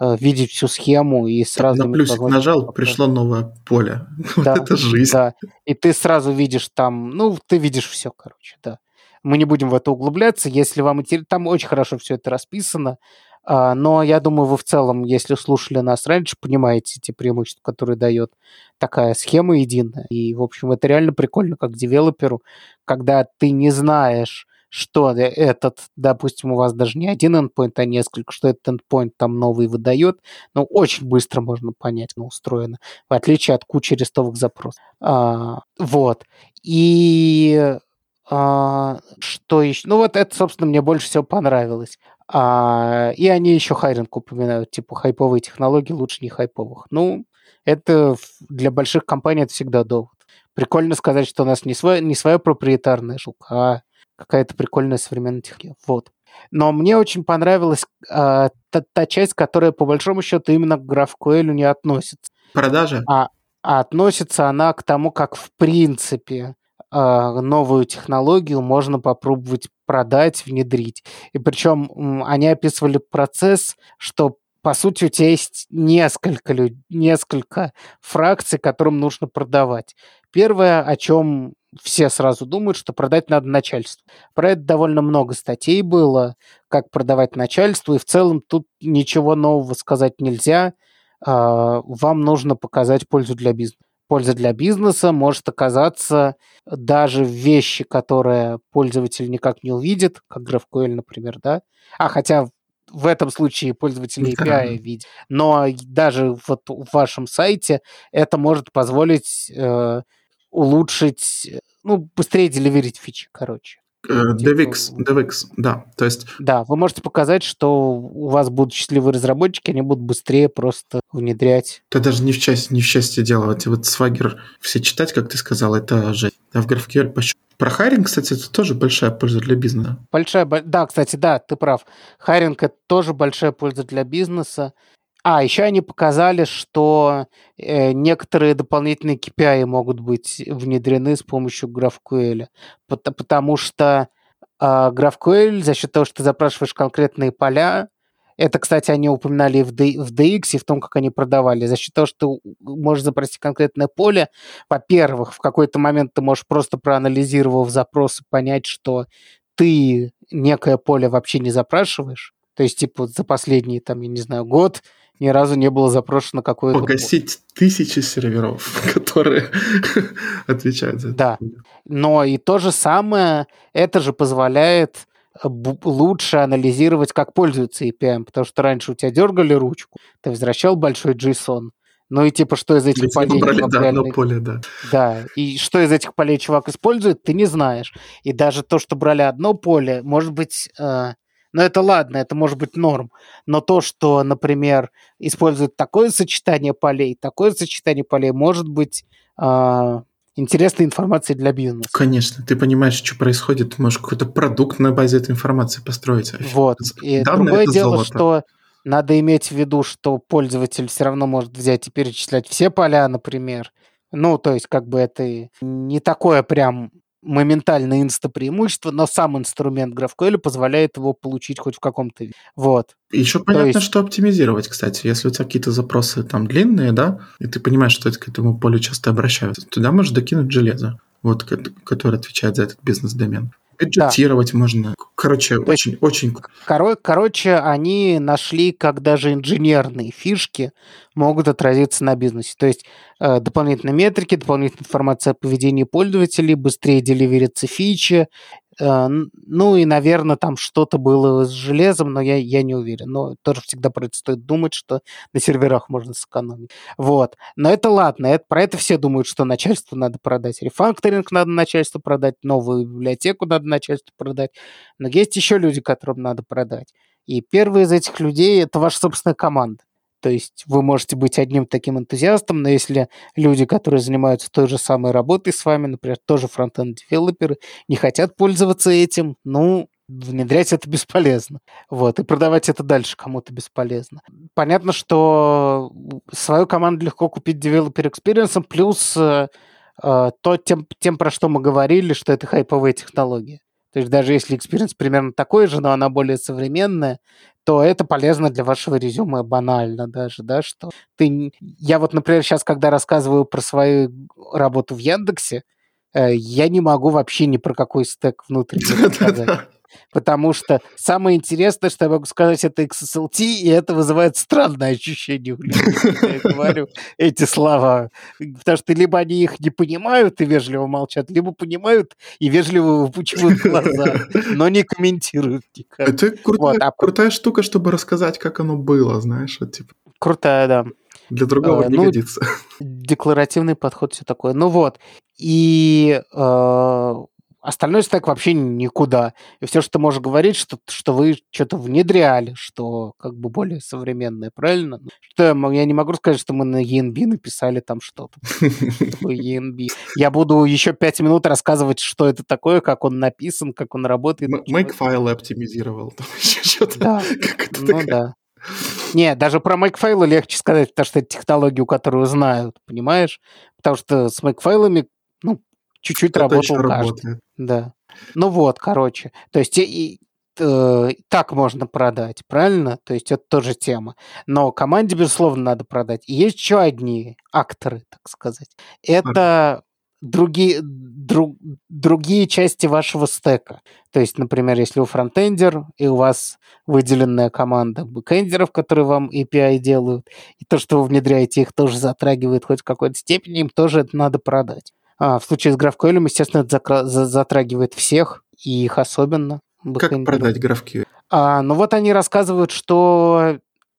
э, видеть всю схему и сразу... На плюсик нажал, пришло новое поле. Да, это жизнь. Да, и ты сразу видишь там, ну, ты видишь все, короче, да. Мы не будем в это углубляться, если вам интересно, там очень хорошо все это расписано, а, но я думаю, вы в целом, если слушали нас раньше, понимаете те преимущества, которые дает такая схема единая. И, в общем, это реально прикольно как девелоперу, когда ты не знаешь, что этот, допустим, у вас даже не один endpoint, а несколько, что этот endpoint там новый выдает, но очень быстро можно понять, как устроено, в отличие от кучи рестовых запросов. А, вот. И а, что еще? Ну вот это, собственно, мне больше всего понравилось. А, и они еще хайринг упоминают, типа хайповые технологии лучше не хайповых. Ну, это для больших компаний это всегда довод. Прикольно сказать, что у нас не, свой, не своя проприетарная штука, а какая-то прикольная современная технология. Вот. Но мне очень понравилась а, та, та часть, которая по большому счету именно к GraphQL не относится. Продажа? А, а относится она к тому, как в принципе новую технологию можно попробовать продать, внедрить. И причем они описывали процесс, что по сути, у тебя есть несколько, несколько фракций, которым нужно продавать. Первое, о чем все сразу думают, что продать надо начальству. Про это довольно много статей было, как продавать начальству, и в целом тут ничего нового сказать нельзя. А, вам нужно показать пользу для бизнеса польза для бизнеса может оказаться даже в вещи, которые пользователь никак не увидит, как GraphQL, например, да? А хотя в этом случае пользователь API видит. Но даже вот в вашем сайте это может позволить э, улучшить, ну, быстрее деливерить фичи, короче. Э, DevX, DevX, да. То есть... Да, вы можете показать, что у вас будут счастливые разработчики, они будут быстрее просто внедрять. Это даже не в части, не в части дела. Вот, вот Swagger все читать, как ты сказал, это же. А в GraphQL почему? Про hiring, кстати, это тоже большая польза для бизнеса. Большая, да, кстати, да, ты прав. Hiring это тоже большая польза для бизнеса. А, еще они показали, что э, некоторые дополнительные KPI могут быть внедрены с помощью GraphQL, потому, потому что э, GraphQL за счет того, что ты запрашиваешь конкретные поля, это, кстати, они упоминали в, D, в DX, и в том, как они продавали. За счет того, что ты можешь запросить конкретное поле, во-первых, в какой-то момент ты можешь просто проанализировав запросы, понять, что ты некое поле вообще не запрашиваешь. То есть, типа, за последний, там, я не знаю, год ни разу не было запрошено какое-то... Погасить тысячи серверов, которые отвечают за это. Да, но и то же самое, это же позволяет э, лучше анализировать, как пользуются API, потому что раньше у тебя дергали ручку, ты возвращал большой JSON, ну и типа, что из этих Ведь полей чувак да, реально... поле, да. Да, и что из этих полей чувак использует, ты не знаешь. И даже то, что брали одно поле, может быть, э, но это ладно, это может быть норм. Но то, что, например, используют такое сочетание полей, такое сочетание полей, может быть э, интересной информацией для бизнеса. Конечно, ты понимаешь, что происходит, ты можешь какой-то продукт на базе этой информации построить. Вот. И Данные другое дело, золото. что надо иметь в виду, что пользователь все равно может взять и перечислять все поля, например. Ну, то есть, как бы это не такое прям моментальное инста-преимущество, но сам инструмент GraphQL позволяет его получить хоть в каком-то виде. Вот. Еще понятно, есть... что оптимизировать, кстати. Если у тебя какие-то запросы там длинные, да, и ты понимаешь, что к этому полю часто обращаются, туда можешь докинуть железо, вот, которое отвечает за этот бизнес-домен. Бюджетировать да. можно. Короче, То очень, очень... Коро- короче, они нашли, как даже инженерные фишки могут отразиться на бизнесе. То есть э, дополнительные метрики, дополнительная информация о поведении пользователей, быстрее деливерятся фичи, ну и, наверное, там что-то было с железом, но я, я не уверен. Но тоже всегда про это стоит думать, что на серверах можно сэкономить. Вот. Но это ладно, это, про это все думают, что начальству надо продать. Рефакторинг надо начальству продать, новую библиотеку надо начальству продать. Но есть еще люди, которым надо продать. И первый из этих людей – это ваша собственная команда. То есть вы можете быть одним таким энтузиастом, но если люди, которые занимаются той же самой работой с вами, например, тоже frontend-developer'ы, не хотят пользоваться этим, ну, внедрять это бесполезно. Вот, и продавать это дальше кому-то бесполезно. Понятно, что свою команду легко купить developer experience'ом, плюс э, э, то, тем, тем, про что мы говорили, что это хайповые технологии. То есть даже если experience примерно такой же, но она более современная, то это полезно для вашего резюме банально даже, да, что ты... Я вот, например, сейчас, когда рассказываю про свою работу в Яндексе, я не могу вообще ни про какой стек внутренний сказать. Потому что самое интересное, что я могу сказать, это XSLT, и это вызывает странное ощущение у людей, когда я говорю эти слова. Потому что либо они их не понимают и вежливо молчат, либо понимают и вежливо выпучивают глаза, но не комментируют никак. Это крутая, вот, а... крутая штука, чтобы рассказать, как оно было, знаешь. Вот, типа. Крутая, да. Для другого а, не ну, годится. Декларативный подход, все такое. Ну вот. И э, Остальной стек вообще никуда. И все, что ты можешь говорить, что, что вы что-то внедряли, что как бы более современное, правильно? Ну, что я, я не могу сказать, что мы на ENB написали там что-то. ENB. Я буду еще пять минут рассказывать, что это такое, как он написан, как он работает. Makefile оптимизировал. Там еще что-то. Да. Ну да. Не, даже про Makefile легче сказать, потому что это технологию, которую знают, понимаешь? Потому что с Makefile, ну, чуть-чуть работал каждый. Работает. Да. Ну вот, короче. То есть и, э, так можно продать, правильно? То есть это тоже тема. Но команде, безусловно, надо продать. И есть еще одни акторы, так сказать. Это другие, друг, другие части вашего стека. То есть, например, если вы фронтендер, и у вас выделенная команда бэкендеров, которые вам API делают, и то, что вы внедряете, их тоже затрагивает хоть в какой-то степени, им тоже это надо продать. А, в случае с GraphQL, естественно, это затрагивает всех, и их особенно. Как продать GraphQL? А, ну вот они рассказывают, что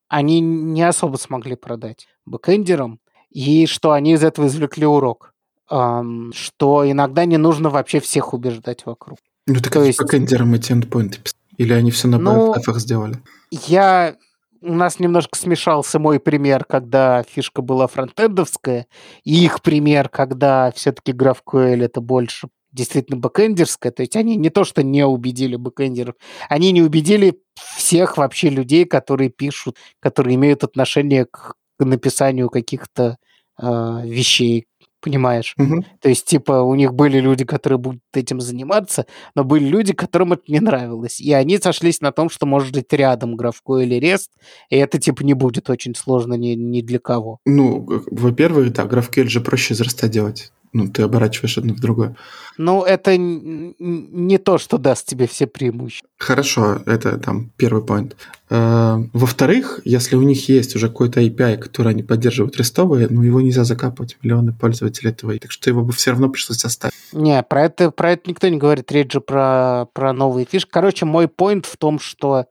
они не особо смогли продать бэкэндерам, и что они из этого извлекли урок, эм, что иногда не нужно вообще всех убеждать вокруг. Ну так То есть... бэкэндерам эти endpoint'ы Или они все на ну, сделали? Я у нас немножко смешался мой пример, когда фишка была фронтендовская, и их пример, когда все-таки GraphQL это больше действительно бэкэндерская, то есть они не то, что не убедили бэкэндеров, они не убедили всех вообще людей, которые пишут, которые имеют отношение к написанию каких-то э, вещей, понимаешь? Угу. То есть, типа, у них были люди, которые будут этим заниматься, но были люди, которым это не нравилось. И они сошлись на том, что может быть рядом GraphQL или REST, и это, типа, не будет очень сложно ни, ни для кого. Ну, во-первых, да, GraphQL же проще из REST делать ну, ты оборачиваешь одно в другое. Ну, это не то, что даст тебе все преимущества. Хорошо, это там первый point. Э, во-вторых, если у них есть уже какой-то API, который они поддерживают рестовые, ну, его нельзя закапывать, миллионы пользователей этого, так что его бы все равно пришлось оставить. Не, про это, про это никто не говорит, речь же про, про новые фишки. Короче, мой point в том, что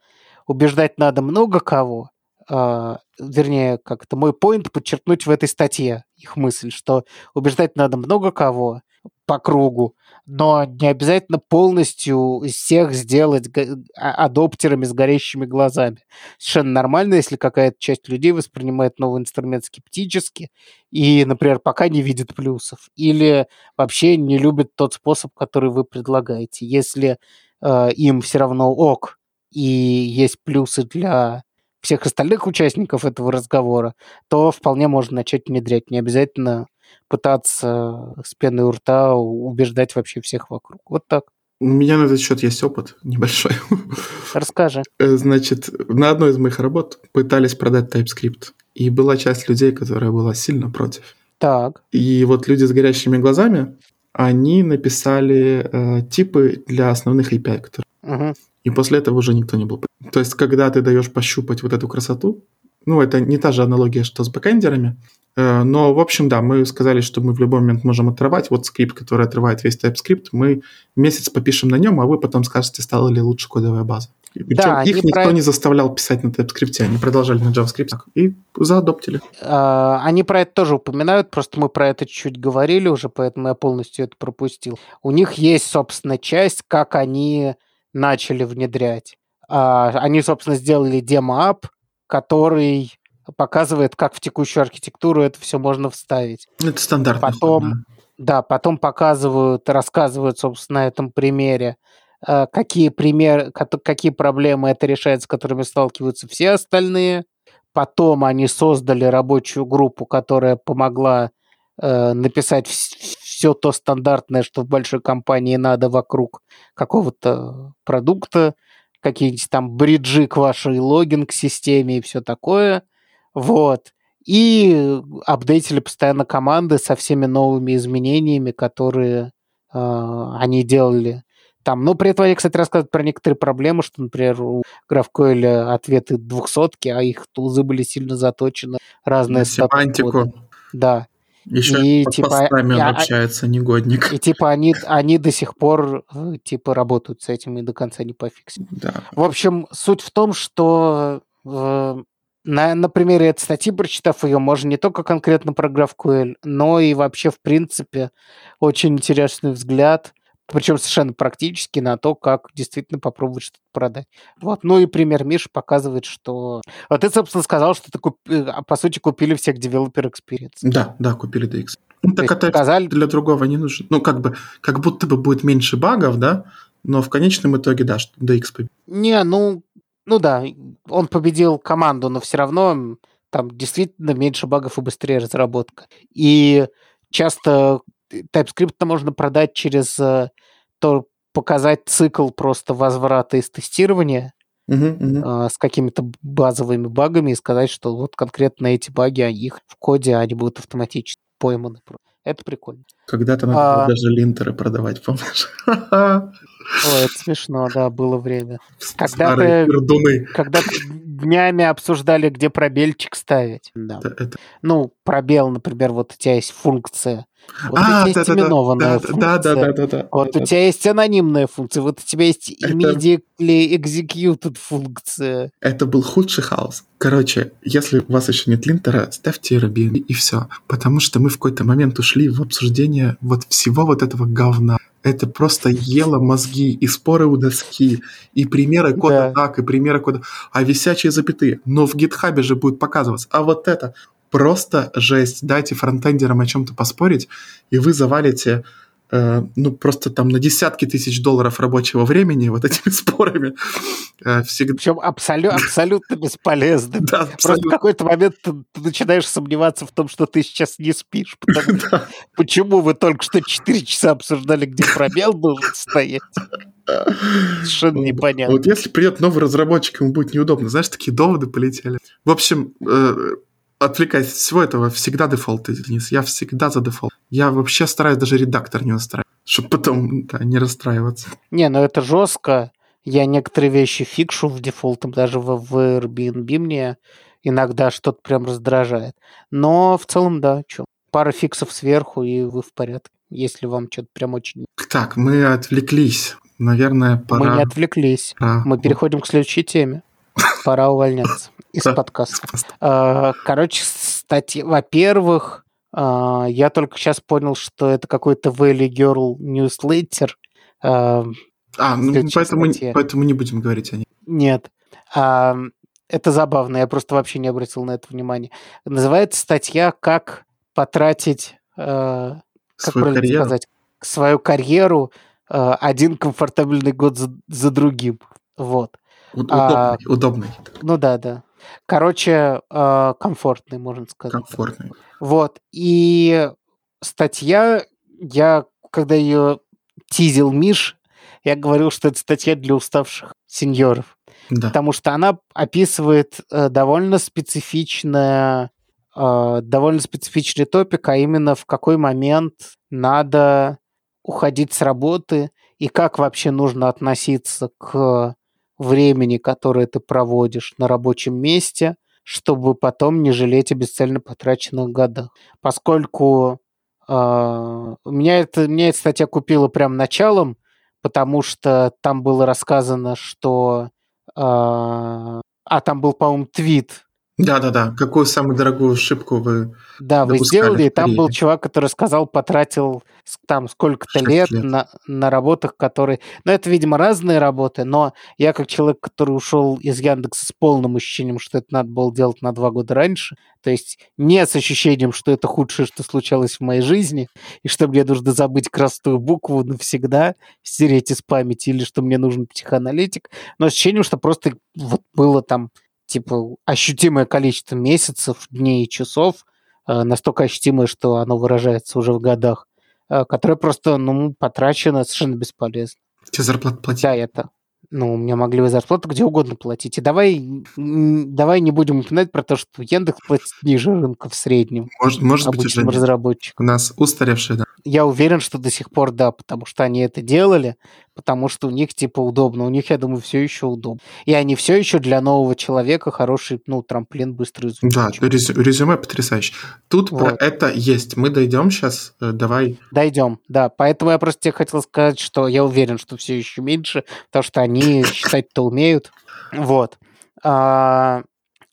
убеждать надо много кого, э, вернее, как это мой поинт подчеркнуть в этой статье их мысль, что убеждать надо много кого по кругу, но не обязательно полностью всех сделать а, адоптерами с горящими глазами. Совершенно нормально, если какая-то часть людей воспринимает новый инструмент скептически и, например, пока не видит плюсов, или вообще не любит тот способ, который вы предлагаете. Если э, им все равно ок, и есть плюсы для всех остальных участников этого разговора, то вполне можно начать внедрять. Не обязательно пытаться с пеной у рта убеждать вообще всех вокруг. Вот так. У меня на этот счет есть опыт небольшой. Расскажи. Э, значит, на одной из моих работ пытались продать TypeScript. И была часть людей, которая была сильно против. Так. И вот люди с горящими глазами, они написали э, типы для основных API, которые... Угу. И после этого уже никто не был. То есть, когда ты даешь пощупать вот эту красоту, ну, это не та же аналогия, что с бэкэндерами, Э, но, в общем, да, мы сказали, что мы в любой момент можем отрывать. Вот скрипт, который отрывает весь TypeScript, мы месяц попишем на нем, а вы потом скажете, стала ли лучше кодовая база. Причем да, их никто про... не заставлял писать на TypeScript, они продолжали на JavaScript и заадоптили. А, они про это тоже упоминают, просто мы про это чуть-чуть говорили уже, поэтому я полностью это пропустил. У них есть, собственно, часть, как они начали внедрять. А, они, собственно, сделали демо-ап, который показывает, как в текущую архитектуру это все можно вставить. Это стандартно. Потом, да, потом показывают, рассказывают, собственно, на этом примере, какие примеры, какие проблемы это решает, с которыми сталкиваются все остальные. Потом они создали рабочую группу, которая помогла э, написать все то стандартное, что в большой компании надо вокруг какого-то продукта, какие-нибудь там бриджи к вашей логинг-системе и все такое. Вот. И апдейтили постоянно команды со всеми новыми изменениями, которые э, они делали там. Но при этом они, кстати, рассказывают про некоторые проблемы, что, например, у GraphQL ответы двухсотки, а их тулзы были сильно заточены. Разные Семантику. Да. Еще и, под типа, постами он а, общается, негодник. И типа они, они до сих пор э, типа работают с этим и до конца не пофиксят. Да. В общем, суть в том, что э, на, на примере этой статьи, прочитав ее, можно не только конкретно про GraphQL, но и вообще, в принципе, очень интересный взгляд, причем совершенно практически на то, как действительно попробовать что-то продать. Вот. Ну и пример Миша показывает, что... Вот ты, собственно, сказал, что ты, куп... А, по сути, купили всех Developer Experience. Да, да, купили DX. Ну, так это показали... для другого не нужно. Ну, как бы, как будто бы будет меньше багов, да, но в конечном итоге, да, что DX победил. Не, ну, ну да, он победил команду, но все равно там действительно меньше багов и быстрее разработка. И часто TypeScript можно продать через э, то, показать цикл просто возврата из тестирования uh-huh, uh-huh. с какими-то базовыми багами и сказать, что вот конкретно эти баги, их в коде, они будут автоматически пойманы. Это прикольно. Когда-то надо а... даже линтеры продавать, помнишь? Ой, это смешно, да, было время. Когда-то, когда днями обсуждали, где пробельчик ставить. Да. Это... Ну, пробел, например, вот у тебя есть функция, вот а, у тебя да, есть именованная да, функция. Да, да, да, да, да. Вот да, у тебя есть анонимная функция. Вот у тебя есть это... immediately executed функция. Это был худший хаос. Короче, если у вас еще нет линтера, ставьте Ruby и все. Потому что мы в какой-то момент ушли в обсуждение вот всего вот этого говна. Это просто ело мозги и споры у доски, и примеры кода да. так, и примеры кода... А висячие запятые. Но в гитхабе же будет показываться. А вот это просто жесть. Дайте фронтендерам о чем-то поспорить, и вы завалите ну, просто там на десятки тысяч долларов рабочего времени вот этими спорами. Э, всегда... Причем абсолю- абсолютно бесполезно. Да, Просто в какой-то момент ты, ты начинаешь сомневаться в том, что ты сейчас не спишь. Потому что почему вы только что 4 часа обсуждали, где пробел должен стоять? Совершенно непонятно. Вот если придет новый разработчик, ему будет неудобно. Знаешь, такие доводы полетели. В общем, э, отвлекаясь от всего этого, всегда дефолт, Денис. Я всегда за дефолт. Я вообще стараюсь даже редактор не настраивать, чтобы потом да, не расстраиваться. Не, ну это жестко. Я некоторые вещи fix'шу в default'ом, даже в, в Airbnb мне иногда что-то прям раздражает. Но в целом, да, что, пара fix'ов сверху, и вы в порядке, если вам что-то прям очень... Так, мы отвлеклись. Наверное, пора... Мы не отвлеклись. Пора... Мы переходим к следующей теме. Пора увольняться из подкаста. А, короче, статья, во-первых, а, я только сейчас понял, что это какой-то Valley Girl newsletter. А, а ну, поэтому, поэтому не будем говорить о ней. Нет. Это забавно, я просто вообще не обратил на это внимание. Называется статья «Как потратить, как свою правильно карьеру. сказать, свою карьеру один комфортабельный год за, за другим». Вот. Удобный, а, удобный. Ну да, да. Короче, э, комфортный, можно сказать. Комфортный. Вот. И статья, я, когда ее тизил Миш, я говорил, что это статья для уставших сеньоров. Да. Потому что она описывает э, довольно специфичное, э, довольно специфичный топик, а именно в какой момент надо уходить с работы и как вообще нужно относиться к времени, которое ты проводишь на рабочем месте, чтобы потом не жалеть о бесцельно потраченных годах. Поскольку э, меня, это, меня эта статья купила прям началом, потому что там было рассказано, что... Э, а, там был, по-моему, твит да-да-да, какую самую дорогую ошибку вы Да, вы сделали, и там был чувак, который сказал, потратил там сколько-то лет, лет. На, на работах, которые... Ну, это, видимо, разные работы, но я как человек, который ушел из Яндекса с полным ощущением, что это надо было делать на два года раньше, то есть не с ощущением, что это худшее, что случалось в моей жизни, и что мне нужно забыть красную букву навсегда, стереть из памяти, или что мне нужен психоаналитик, но с ощущением, что просто вот было там типа ощутимое количество месяцев, дней и часов, э, настолько ощутимое, что оно выражается уже в годах, э, которое просто, ну, потрачено совершенно бесполезно. Тебе зарплату платить? Да, это. Ну, мне могли бы зарплату где угодно платить. И давай, давай не будем упоминать про то, что Яндекс платит ниже рынка в среднем. Может, может быть, уже разработчик. У нас устаревшие, да. Я уверен, что до сих пор да, потому что они это делали, потому что у них типа удобно. У них, я думаю, все еще удобно. И они все еще для нового человека хороший, ну, трамплин быстро изучить. Да, резю, резюме потрясающее. Тут вот. про это есть. Мы дойдем сейчас, э, давай. Дойдем, да. Поэтому я просто тебе хотел сказать, что я уверен, что все еще меньше, потому что они считать-то умеют. Вот. А,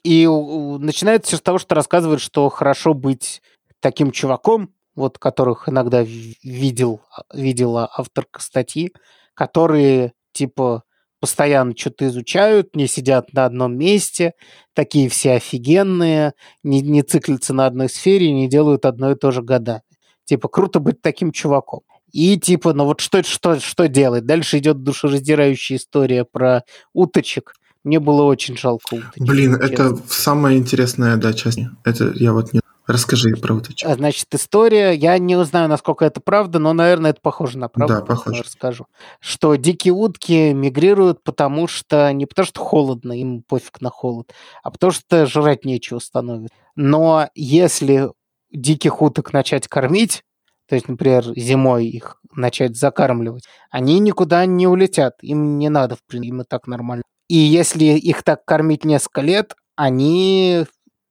и начинается все с того, что рассказывают, что хорошо быть таким чуваком, вот которых иногда видел, видела авторка статьи, которые типа постоянно что-то изучают, не сидят на одном месте, такие все офигенные, не, не циклятся на одной сфере, не делают одно и то же годами. Типа, круто быть таким чуваком. И типа, ну вот что, что, что делать? Дальше идет душераздирающая история про уточек. Мне было очень жалко уточек. Блин, это самая интересная да, часть. Это я вот не Расскажи про уточек. А, значит, история, я не узнаю, насколько это правда, но, наверное, это похоже на правду. Да, похоже. Расскажу. Что дикие утки мигрируют, потому что не потому что холодно, им пофиг на холод, а потому что жрать нечего становится. Но если диких уток начать кормить, то есть, например, зимой их начать закармливать, они никуда не улетят, им не надо, в принципе, им и так нормально. И если их так кормить несколько лет, они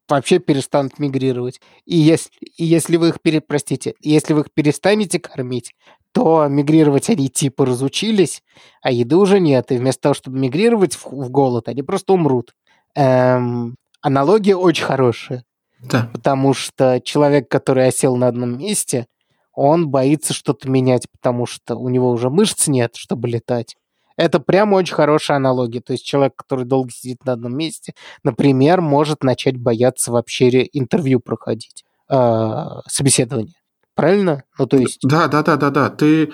вообще перестанут мигрировать. И если, и если вы их, пере, простите, если вы их перестанете кормить, то мигрировать они типа разучились, а еды уже нет. И вместо того, чтобы мигрировать в, в голод, они просто умрут. Эм, аналогия очень хорошая. Да. Потому что человек, который осел на одном месте, он боится что-то менять, потому что у него уже мышц нет, чтобы летать. Это прямо очень хорошая аналогия. То есть человек, который долго сидит на одном месте, например, может начать бояться вообще интервью проходить, э, собеседование. Правильно? Ну, то есть... Да, да, да, да, да. Ты...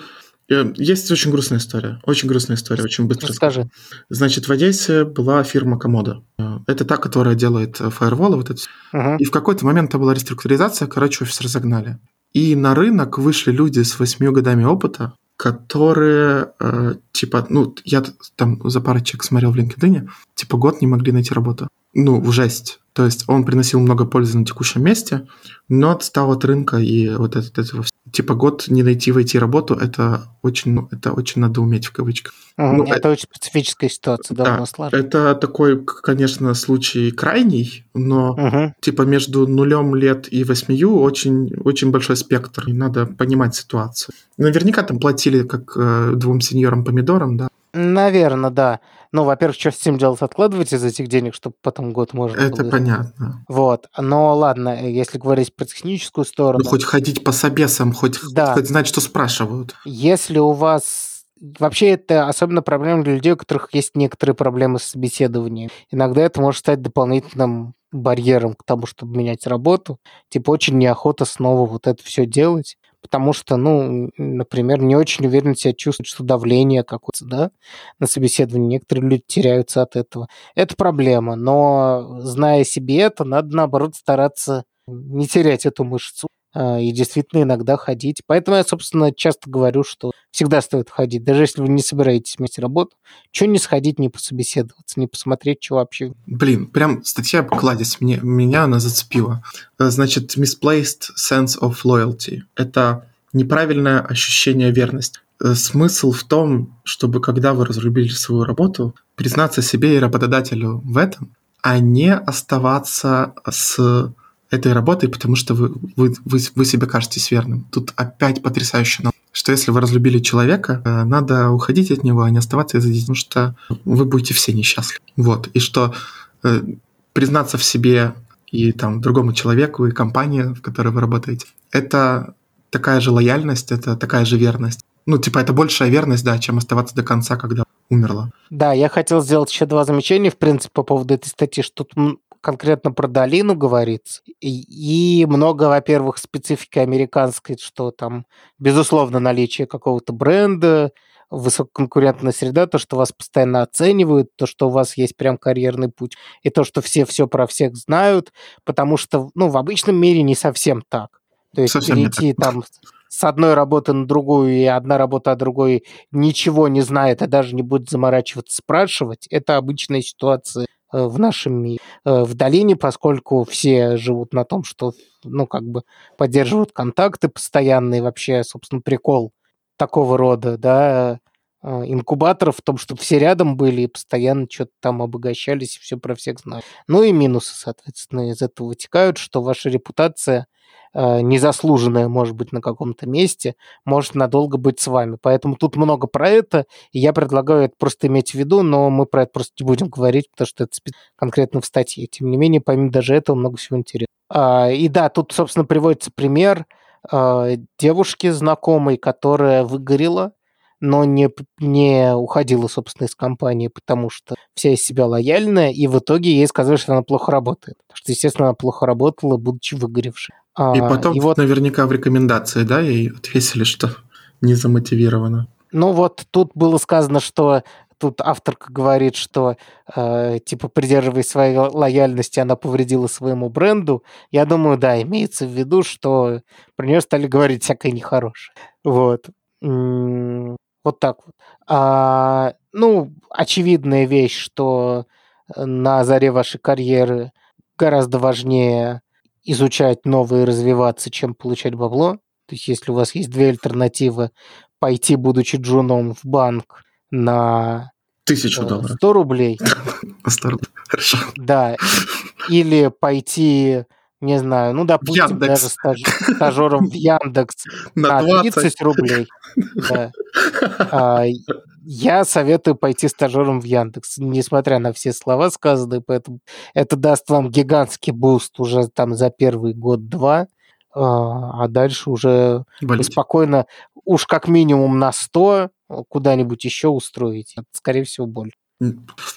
Э, есть очень грустная история. Очень грустная история, очень быстро. Расскажи. Значит, в Одессе была фирма Комода. Э, это та, которая делает фаерволы. Вот это. Угу. И в какой-то момент там была реструктуризация, короче, офис разогнали. И на рынок вышли люди с восьми годами опыта, которые, э, типа, ну, я там за пару человек смотрел в LinkedIn, типа, год не могли найти работу. Ну, в жесть. То есть он приносил много пользы на текущем месте, но отстал от рынка и вот это, это типа год не найти в IT работу, это очень, ну, это очень надо уметь в кавычках. Mm, ну, это, это очень специфическая ситуация, да, сложно. Это такой, конечно, случай крайний, но угу. типа между нулем лет и восьмию очень, очень большой спектр, и надо понимать ситуацию. Наверняка там платили как э, двум сеньорам помидорам, да? Наверное, да. Ну, во-первых, что с этим делать? Откладывать из этих денег, чтобы потом год можно Это было... понятно. Вот. Но ладно, если говорить про техническую сторону... Ну, хоть ходить по собесам, хоть, да. хоть знать, что спрашивают. Если у вас Вообще это особенно проблема для людей, у которых есть некоторые проблемы с собеседованием. Иногда это может стать дополнительным барьером к тому, чтобы менять работу. Типа очень неохота снова вот это все делать потому что, ну, например, не очень уверенно себя чувствует, что давление какое-то, да, на собеседовании. Некоторые люди теряются от этого. Это проблема, но зная себе это, надо, наоборот, стараться не терять эту мышцу и действительно иногда ходить. Поэтому я, собственно, часто говорю, что всегда стоит ходить. Даже если вы не собираетесь вместе работу, что не сходить, не пособеседоваться, не посмотреть, что вообще. Блин, прям статья кладезь, мне, меня она зацепила. Э, значит, misplaced sense of loyalty. Это неправильное ощущение верности. Э, смысл в том, чтобы когда вы разрубили свою работу, признаться себе и работодателю в этом, а не оставаться с этой работой, потому что вы, вы, вы, вы себе кажетесь верным. Тут опять потрясающе, что если вы разлюбили человека, э, надо уходить от него, а не оставаться из-за потому что вы будете все несчастливы. Вот. И что э, признаться в себе и там другому человеку, и компании, в которой вы работаете, это такая же лояльность, это такая же верность. Ну, типа, это большая верность, да, чем оставаться до конца, когда умерла. Да, я хотел сделать еще два замечания, в принципе, по поводу этой статьи, что тут конкретно про долину говорится. И, много, во-первых, специфики американской, что там, безусловно, наличие какого-то бренда, высококонкурентная среда, то, что вас постоянно оценивают, то, что у вас есть прям карьерный путь, и то, что все все про всех знают, потому что, ну, в обычном мире не совсем так. То есть совсем перейти там с одной работы на другую, и одна работа от другой ничего не знает, и даже не будет заморачиваться спрашивать, это обычная ситуация в нашем мире. Э, в долине, поскольку все живут на том, что, ну, как бы поддерживают контакты постоянные, вообще, собственно, прикол такого рода, да, э, инкубаторов в том, чтобы все рядом были и постоянно что-то там обогащались, и все про всех знают. Ну и минусы, соответственно, из этого вытекают, что ваша репутация – Э, незаслуженное, может быть, на каком-то месте, может надолго быть с вами. Поэтому тут много про это, и я предлагаю это просто иметь в виду, но мы про это просто не будем говорить, потому что это конкретно в статье. Тем не менее, помимо даже этого, много всего интересного. А, и да, тут, собственно, приводится пример а, девушки знакомой, которая выгорела, но не, не уходила, собственно, из компании, потому что вся из себя лояльная, и в итоге ей сказали, что она плохо работает. Потому что, естественно, она плохо работала, будучи выгоревшей. И а, потом и вот наверняка в рекомендации, да, ей ответили, что не замотивировано. Ну вот тут было сказано, что тут авторка говорит, что э, типа придерживаясь своей лояльности, она повредила своему бренду. Я думаю, да, имеется в виду, что про нее стали говорить всякое нехорошее. Вот. Вот так вот. А, ну, очевидная вещь, что на заре вашей карьеры гораздо важнее изучать новые, развиваться, чем получать бабло. То есть если у вас есть две альтернативы, пойти, будучи джуном, в банк на Тысячу э, долларов. 100 рублей. 100 рублей, хорошо. Да, или пойти, не знаю, ну, допустим, даже стаж, стажером в Яндекс на, на 30 рублей. Да. А, я советую пойти стажером в Яндекс, несмотря на все слова сказанные, поэтому это даст вам гигантский буст уже там за первый год-два, а, а дальше уже спокойно, уж как минимум на 100 куда-нибудь еще устроить. Скорее всего, боль.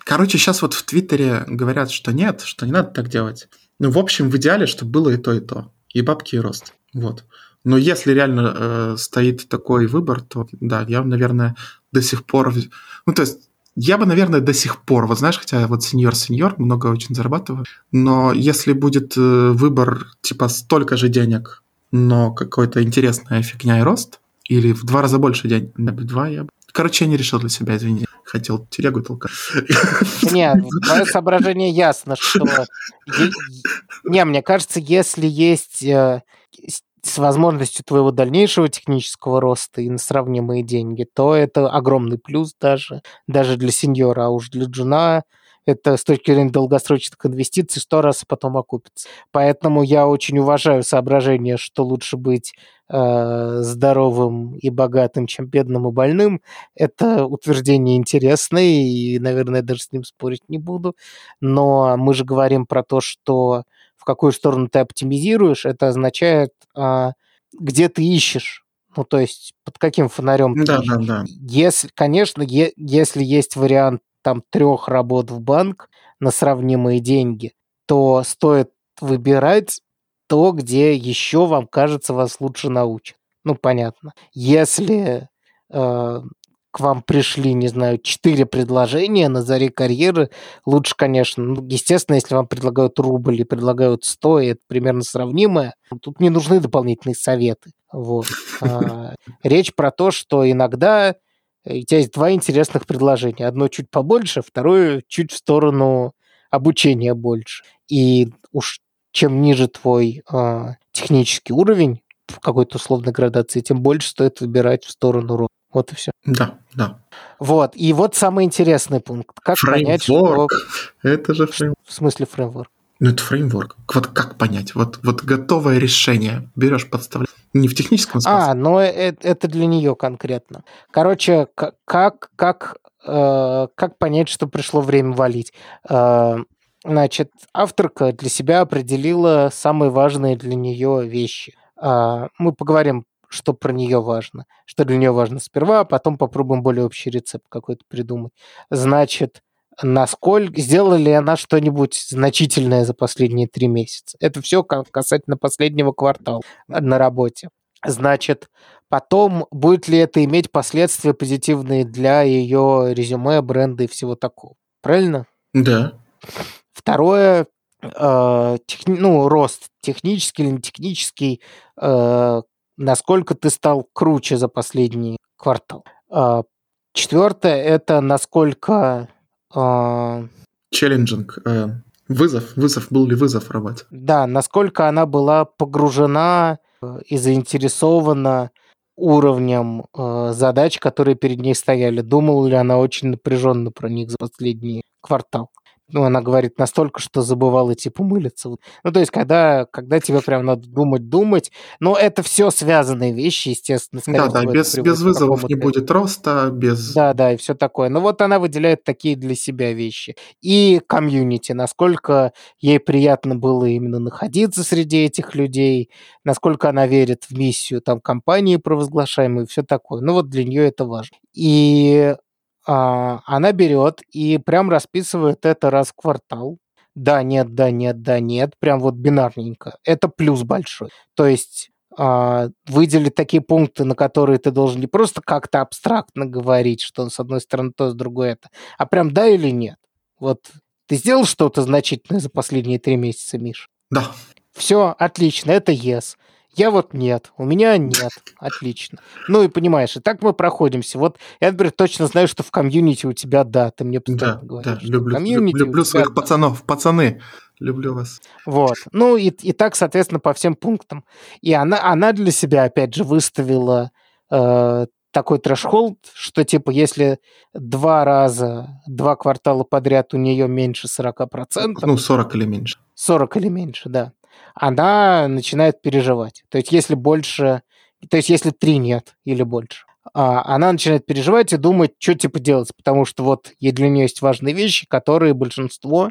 Короче, сейчас вот в Твиттере говорят, что нет, что не надо так делать. Ну, в общем, в идеале, чтобы было и то, и то. И бабки, и рост. Вот. Но если реально э, стоит такой выбор, то да, я, наверное, до сих пор... Ну, то есть я бы, наверное, до сих пор, вот знаешь, хотя вот сеньор-сеньор, много очень зарабатываю, но если будет э, выбор типа столько же денег, но какой-то интересная фигня и рост, или в два раза больше денег, на два я бы... Короче, я не решил для себя, извини. Хотел телегу толкать. Нет, твое соображение ясно, что... Не, мне кажется, если есть э, с возможностью твоего дальнейшего технического роста и на сравнимые деньги, то это огромный плюс даже, даже для сеньора, а уж для джуна это с точки зрения долгосрочных инвестиций сто раз потом окупится. Поэтому я очень уважаю соображение, что лучше быть э, здоровым и богатым, чем бедным и больным. Это утверждение интересное, и, наверное, даже с ним спорить не буду. Но мы же говорим про то, что какую сторону ты оптимизируешь, это означает, а, где ты ищешь. Ну, то есть, под каким фонарем да, ты Да, да. Если, конечно, е- если есть вариант там трех работ в банк на сравнимые деньги, то стоит выбирать то, где еще вам кажется вас лучше научат. Ну, понятно. Если э, к вам пришли, не знаю, четыре предложения на заре карьеры, лучше, конечно, ну, естественно, если вам предлагают рубль и предлагают 100, и это примерно сравнимое, тут не нужны дополнительные советы. Вот. А, речь про то, что иногда у тебя есть два интересных предложения. Одно чуть побольше, второе чуть в сторону обучения больше. И уж чем ниже твой э, технический уровень в какой-то условной градации, тем больше стоит выбирать в сторону роста. Вот и все. Да, да. Вот. И вот самый интересный пункт. Как понять, что... Это же фреймворк. В смысле фреймворк? Ну, это фреймворк. Вот как понять? Вот, вот готовое решение берешь, подставляешь. Не в техническом смысле. А, но это, это для нее конкретно. Короче, как, как, э, как понять, что пришло время валить? Э, значит, авторка для себя определила самые важные для нее вещи. Э, мы поговорим что про нее важно, что для нее важно сперва, а потом попробуем более общий рецепт какой-то придумать. Значит, насколько сделала ли она что-нибудь значительное за последние три месяца. Это все касательно последнего квартала на работе. Значит, потом будет ли это иметь последствия позитивные для ее резюме, бренда и всего такого. Правильно? Да. Второе, э, тех, ну, рост технический или не технический, э, насколько ты стал круче за последний квартал. Э, четвертое, это насколько Challenging. Э, вызов. Вызов. Был ли вызов в работе? Да, насколько она была погружена э, и заинтересована уровнем э, задач, которые перед ней стояли. Думала ли она очень напряженно про них за последний квартал? Ну, она говорит, настолько, что забывала, типа, мылиться. Ну, то есть, когда, когда тебе прям надо думать, думать, но это все связанные вещи, естественно. Да, да, без, без вызовов не будет роста, без... Да, да, и все такое. Но вот она выделяет такие для себя вещи. И комьюнити, насколько ей приятно было именно находиться среди этих людей, насколько она верит в миссию там компании провозглашаемой, все такое. Ну, вот для нее это важно. И а, она берет и прям расписывает это раз в квартал. Да, нет, да, нет, да, нет. Прям вот бинарненько. Это плюс большой. То есть а, выделить такие пункты, на которые ты должен не просто как-то абстрактно говорить, что он с одной стороны то, с другой это, а прям да или нет. Вот ты сделал что-то значительное за последние три месяца, Миш? Да. Все, отлично, это yes. Я вот нет, у меня нет. Отлично. Ну и понимаешь, и так мы проходимся. Вот я, например, точно знаю, что в комьюнити у тебя да, ты мне постоянно да, говоришь. Да, люблю, люблю, люблю своих да. пацанов, пацаны, люблю вас. Вот. Ну и, и так, соответственно, по всем пунктам. И она, она для себя, опять же, выставила э, такой трэш-холд, что типа если два раза, два квартала подряд у нее меньше 40%. Ну, 40 или меньше. 40 или меньше, да она начинает переживать. То есть если больше, то есть если три нет или больше, а, она начинает переживать и думать, что типа делать, потому что вот для нее есть важные вещи, которые большинство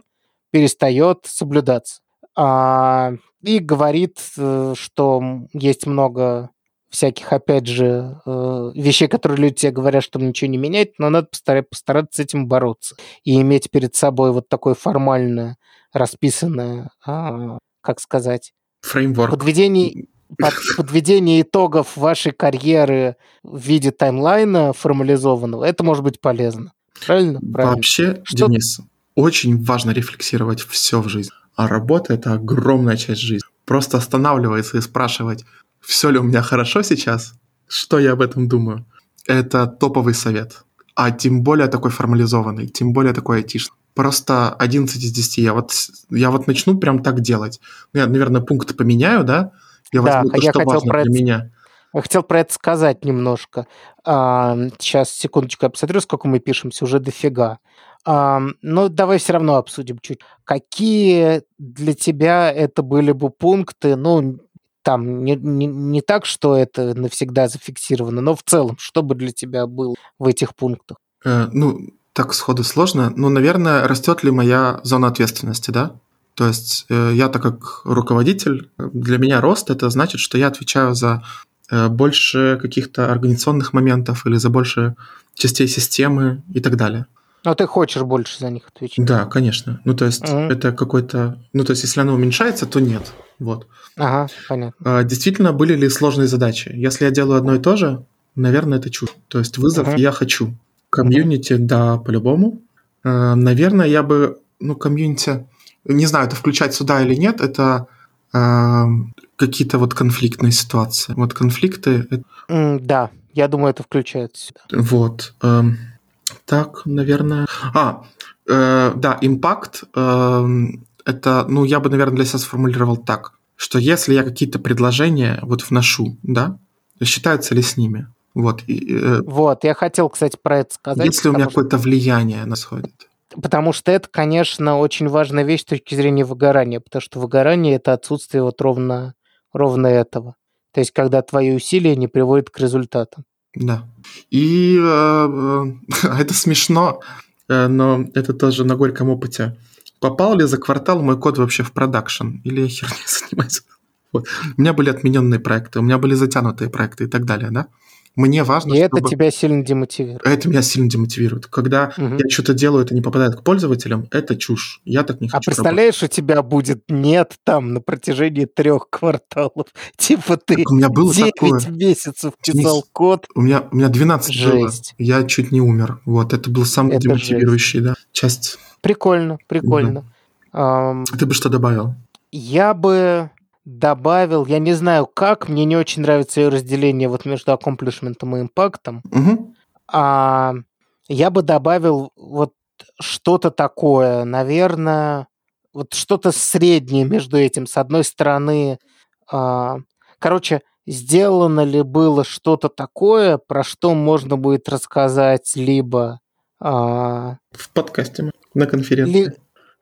перестает соблюдаться. А, и говорит, э, что есть много всяких, опять же, э, вещей, которые люди тебе говорят, что ничего не менять, но надо постараться с этим бороться и иметь перед собой вот такое формальное, расписанное а, как сказать, фреймворк. Подведение, под, подведение итогов вашей карьеры в виде таймлайна формализованного, это может быть полезно. Правильно? Правильно. Вообще, Что... Денис, очень важно рефлексировать все в жизни. А работа – это огромная часть жизни. Просто останавливаться и спрашивать, все ли у меня хорошо сейчас, что я об этом думаю. Это топовый совет. А тем более такой формализованный, тем более такой айтишный просто 11 из 10. Я вот, я вот начну прям так делать. Ну, я, наверное, пункт поменяю, да? Я да, возьму то, я что хотел важно про для это... меня. Я хотел про это сказать немножко. А, сейчас, секундочку, я посмотрю, сколько мы пишемся, уже дофига. А, ну, давай все равно обсудим чуть. Какие для тебя это были бы пункты, ну, там, не, не, не так, что это навсегда зафиксировано, но в целом, что бы для тебя было в этих пунктах? Э, ну, так сходу сложно. Ну, наверное, растет ли моя зона ответственности, да? То есть э, я так как руководитель, для меня рост это значит, что я отвечаю за э, больше каких-то организационных моментов или за больше частей системы и так далее. Но ты хочешь больше за них отвечать? Да, конечно. Ну, то есть mm-hmm. это какой-то... Ну, то есть если оно уменьшается, то нет. Вот. Ага, понятно. А, действительно, были ли сложные задачи? Если я делаю одно и то же, наверное, это чушь. То есть вызов mm-hmm. я хочу. Community, mm-hmm. да, по-любому. Э, наверное, я бы, ну, community, не знаю, это включать сюда или нет, это э, какие-то вот конфликтные ситуации. Вот конфликты... Mm, да, я думаю, это включается сюда. Вот. Э, так, наверное... А, э, да, импакт, э, это, ну, я бы, наверное, для себя сформулировал так, что если я какие-то предложения вот вношу, да, считаются ли с ними? Вот. И, э, Вот, я хотел, кстати, про это сказать. если у меня что- какое-то влияние на сходит. Потому что это, конечно, очень важная вещь с точки зрения выгорания, потому что выгорание – это отсутствие вот ровно, ровно этого. То есть, когда твои усилия не приводят к результатам. Да. И э, э, это смешно, э, но это тоже на горьком опыте. Попал ли за квартал мой код вообще в продакшн? Или я херней занимаюсь? Вот. У меня были отмененные проекты, у меня были затянутые проекты и так далее, да? Мне важно, И это чтобы... тебя сильно демотивирует. Это меня сильно демотивирует. Когда Мгм. я что-то делаю, это не попадает к пользователям, это чушь. Я так не А хочу представляешь, у тебя будет нет там на протяжении трех кварталов. Типа ты Так у меня было 9 такое. месяцев Денис, писал код. У меня, у меня 12 было. Жесть. Я чуть не умер. Вот, это был самый Это демотивирующий, да, часть. Прикольно, прикольно. Ам, Ты бы что добавил? Я бы добавил, я не знаю как, мне не очень нравится ее разделение вот между аккомплишментом и импактом, Угу. а я бы добавил вот что-то такое, наверное, вот что-то среднее между этим. С одной стороны, а, короче, сделано ли было что-то такое, про что можно будет рассказать либо а, В подкасте на конференции. ли-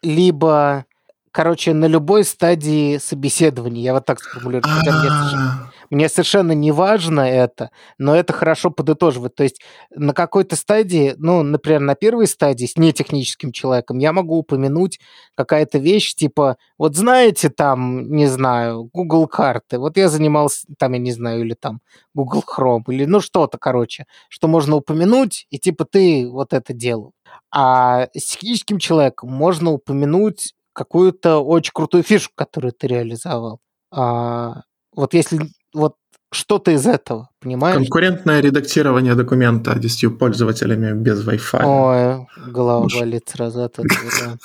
либо, короче, на любой стадии собеседования, я вот так сформулирую. Хотя мне, совершенно- А, мне совершенно не важно это, но это хорошо подытоживает. То есть на какой-то стадии, ну, например, на первой стадии с нетехническим человеком я могу упомянуть какая-то вещь, типа, вот знаете там, не знаю, Google карты, вот я занимался, там, я не знаю, или там Google Chrome, или ну что-то, короче, что можно упомянуть, и типа ты вот это делал. А с техническим человеком можно упомянуть какую-то очень крутую фишку, которую ты реализовал. А, вот если вот что-то из этого, понимаешь? Конкурентное редактирование документа 10 пользователями без Wi-Fi. Ой, голова Может. болит сразу от этого,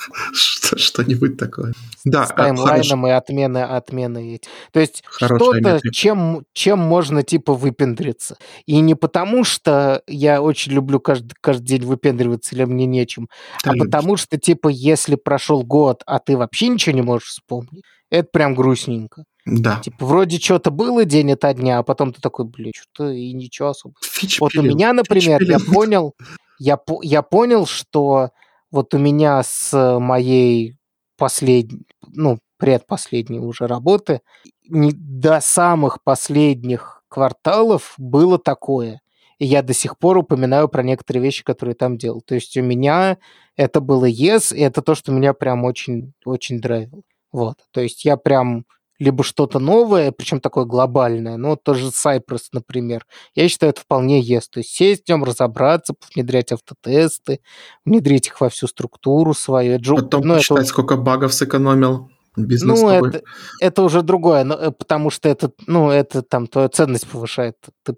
Что-нибудь такое. Да, С таймлайном и отмены, отмены. То есть что-то, чем, чем можно типа выпендриться. И не потому, что я очень люблю каждый, каждый день выпендриваться или мне нечем, Ты а любишь. потому что типа если прошел год, а ты вообще ничего не можешь вспомнить, это прям грустненько. Да. Типа вроде что-то было день ото дня, а потом ты такой, блин, что-то и ничего особо. Фич Вот у меня, например, я понял, я, я понял, что вот у меня с моей последней, ну, предпоследней уже работы, не- до самых последних кварталов было такое. И я до сих пор упоминаю про некоторые вещи, которые там делал. То есть у меня это было yes, и это то, что меня прям очень, очень драйвило. Вот. То есть я прям либо что-то новое, причем такое глобальное, ну, вот тоже Cypress, например, я считаю, это вполне есть. То есть сесть в нем, разобраться, внедрять автотесты, внедрить их во всю структуру свою. Это же- Потом ну, это посчитать, сколько багов сэкономил бизнес ну, это, это уже другое, но, э, потому что это, ну, это там твою ценность повышает. Ты-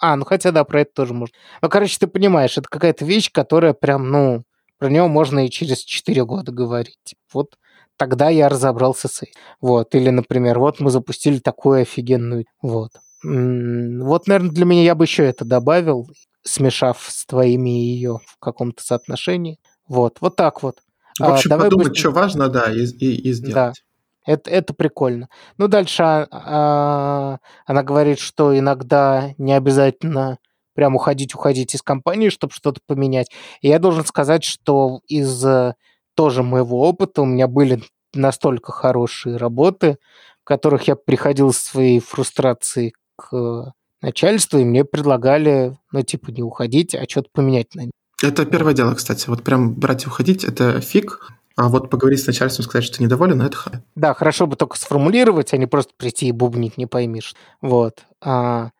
а, ну хотя да, про это тоже можно. Ну, короче, ты понимаешь, это какая-то вещь, которая прям, ну, про нее можно и через 4 года говорить. Вот тогда я разобрался с этим. Вот, или, например, вот мы запустили такую офигенную, вот. Вот, наверное, для меня я бы еще это добавил, смешав с твоими ее в каком-то соотношении. Вот, вот так вот. В общем, а, давай подумать, быстро- что важно, да, и, и- и сделать. Это, это прикольно. Ну, дальше а, а, она говорит, что иногда не обязательно прям уходить, уходить из компании, чтобы что-то поменять. И я должен сказать, что из э, тоже моего опыта у меня были настолько хорошие работы, в которых я приходил со своей фрустрацией к э, начальству, и мне предлагали, ну, типа, не уходить, а что-то поменять на Это первое дело, кстати. Вот прям брать и уходить, это фиг. А вот поговорить с начальством, сказать, что ты недоволен, это ха. Да, хорошо бы только сформулировать, а не просто прийти и бубнить не поймишь. Вот. А,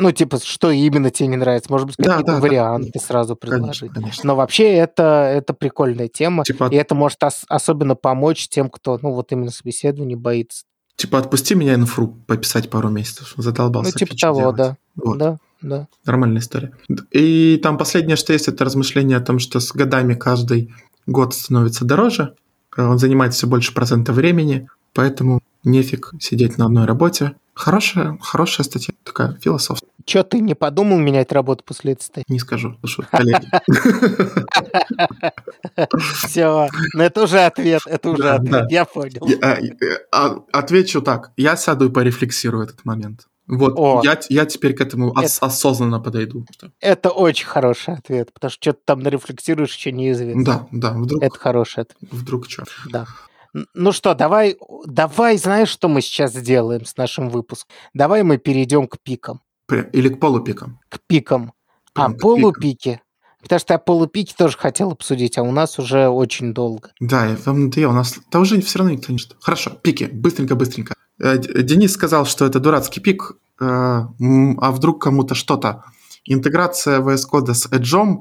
ну, типа, что именно тебе не нравится? Может быть, Да, какие-то да, да. варианты сразу Конечно, предложить. конечно. Но вообще это, это прикольная тема. Типа, И это может ос- особенно помочь тем, кто, ну, вот именно собеседование боится. типа, отпусти меня инфру пописать пару месяцев. Задолбался ну, типа того, делать. да. Вот. Да, да. Нормальная история. И там последнее, что есть, это размышление о том, что с годами каждый год становится дороже, э, он занимает все больше процента времени, поэтому нефиг сидеть на одной работе. Хорошая, хорошая статья, такая философская, Че, ты не подумал менять работу после этой статьи? не скажу, слушай, коллеги. Все. Но это уже ответ, это уже ответ. Я понял. Я, э, а, Отвечу так, я сяду и порефлексирую этот момент. Вот, О. я, я теперь к этому ос- осознанно подойду. Это очень хороший ответ, потому что что-то там нарефлексируешь, еще неизвестно. Да, да, вдруг, Это хороший ответ, вдруг что. да. Ну что, давай, давай, знаешь, что мы сейчас сделаем с нашим выпуском? Давай мы перейдем к пикам. Или к полупикам. К пикам. А Прям к пикам. полупики? Потому что я полупики тоже хотел обсудить, а у нас уже очень долго. Да, и вам надоело. У нас да уже все равно никто не ждет. Хорошо, пики. Быстренько, быстренько. Э, Денис сказал, что это дурацкий пик, э, а вдруг кому-то что-то. Интеграция VS Code с Edge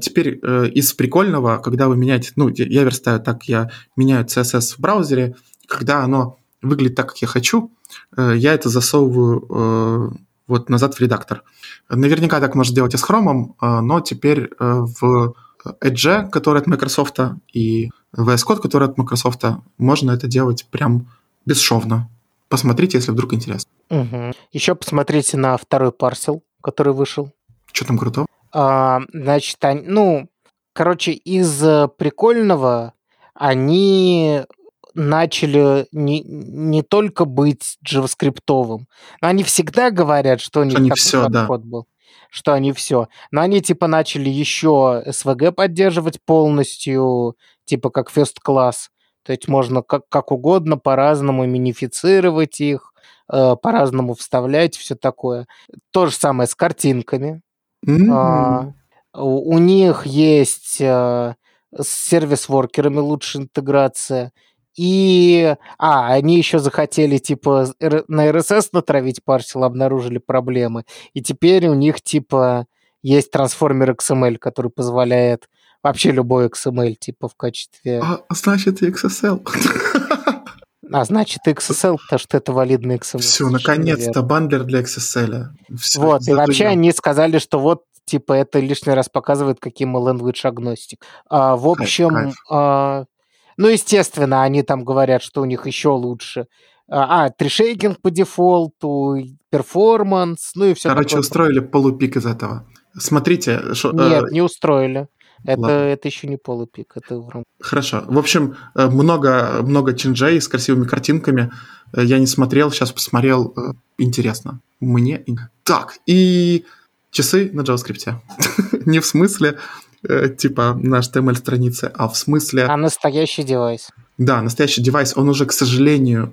теперь э, из прикольного, когда вы меняете, ну, я верстаю так, я меняю CSS в браузере, когда оно выглядит так, как я хочу, э, я это засовываю э, вот назад в редактор. Наверняка так можно делать и с Chrome, э, но теперь в Edge, который от Microsoft, и VS Code, который от Microsoft, можно это делать прям бесшовно. Посмотрите, если вдруг интересно. Еще посмотрите на второй парсел, который вышел. Что там крутого? А, значит, они- ну, короче, из э, прикольного они начали не, не только быть джаваскриптовым, но они всегда говорят, что у них они всё, да. был, что они все. Но они типа начали еще SVG поддерживать полностью, типа как first class. То есть можно как, как угодно, по-разному минифицировать их, э, по-разному вставлять, все такое. То же самое с картинками. М, А, у них есть э, с сервис-воркерами лучшая интеграция. И, а, они еще захотели, типа, на RSS натравить парсел, обнаружили проблемы. И теперь у них, типа, есть трансформер XML, который позволяет вообще любой XML, типа, в качестве... А, значит, и XSL. А, значит, XSL, потому что это валидный XML. Все, наконец-то бандлер для XSL. Всё, Вот, и зато вообще они сказали, что вот, типа, это лишний раз показывает, каким language агностик. А, в общем, кайф. а, ну, естественно, они там говорят, что у них еще лучше. А, а, трешейкинг по дефолту, performance, ну и все Короче, такое. устроили полупик из этого. Смотрите, шо- э, Нет, не устроили. Это, ладно. это еще не полупик, это рам- Хорошо. В общем, э, много, много чинджей с красивыми картинками. Э, Я не смотрел, сейчас посмотрел. Э, Интересно. Мне... Так, и часы на JavaScript. Не в смысле, типа, на HTML-странице, а в смысле... А настоящий device. Да, настоящий device, он уже, к сожалению,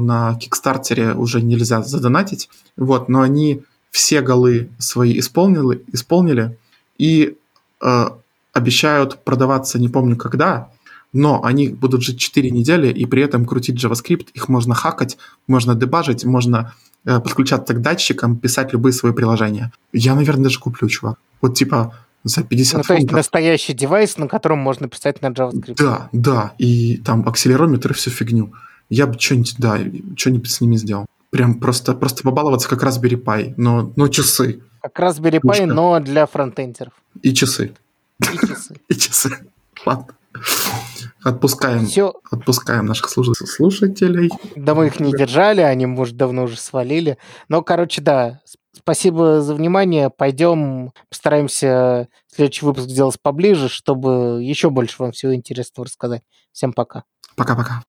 на Кикстартере уже нельзя задонатить, вот, но они все голы свои исполнили, исполнили и э, обещают продаваться не помню когда, но они будут жить 4 недели и при этом крутить JavaScript, их можно хакать, можно дебажить, можно э, подключаться к датчикам, писать любые свои приложения. Я, наверное, даже куплю, чувак. Вот типа за 50 Ну, то есть фунтов. настоящий девайс, на котором можно писать на JavaScript. Да, да, и там акселерометр и всю фигню. Я бы что-нибудь, да, что-нибудь с ними сделал. Прям просто, просто побаловаться как Raspberry Pi, но, но часы. Как Raspberry Pi, но для фронтендеров. И часы. И часы. И часы. Ладно. Отпускаем, Все, отпускаем наших слуш- слушателей. Да мы их не держали, они, может, давно уже свалили. Но, короче, да, спасибо за внимание. Пойдем, постараемся следующий выпуск сделать поближе, чтобы еще больше вам всего интересного рассказать. Всем пока. Пока-пока.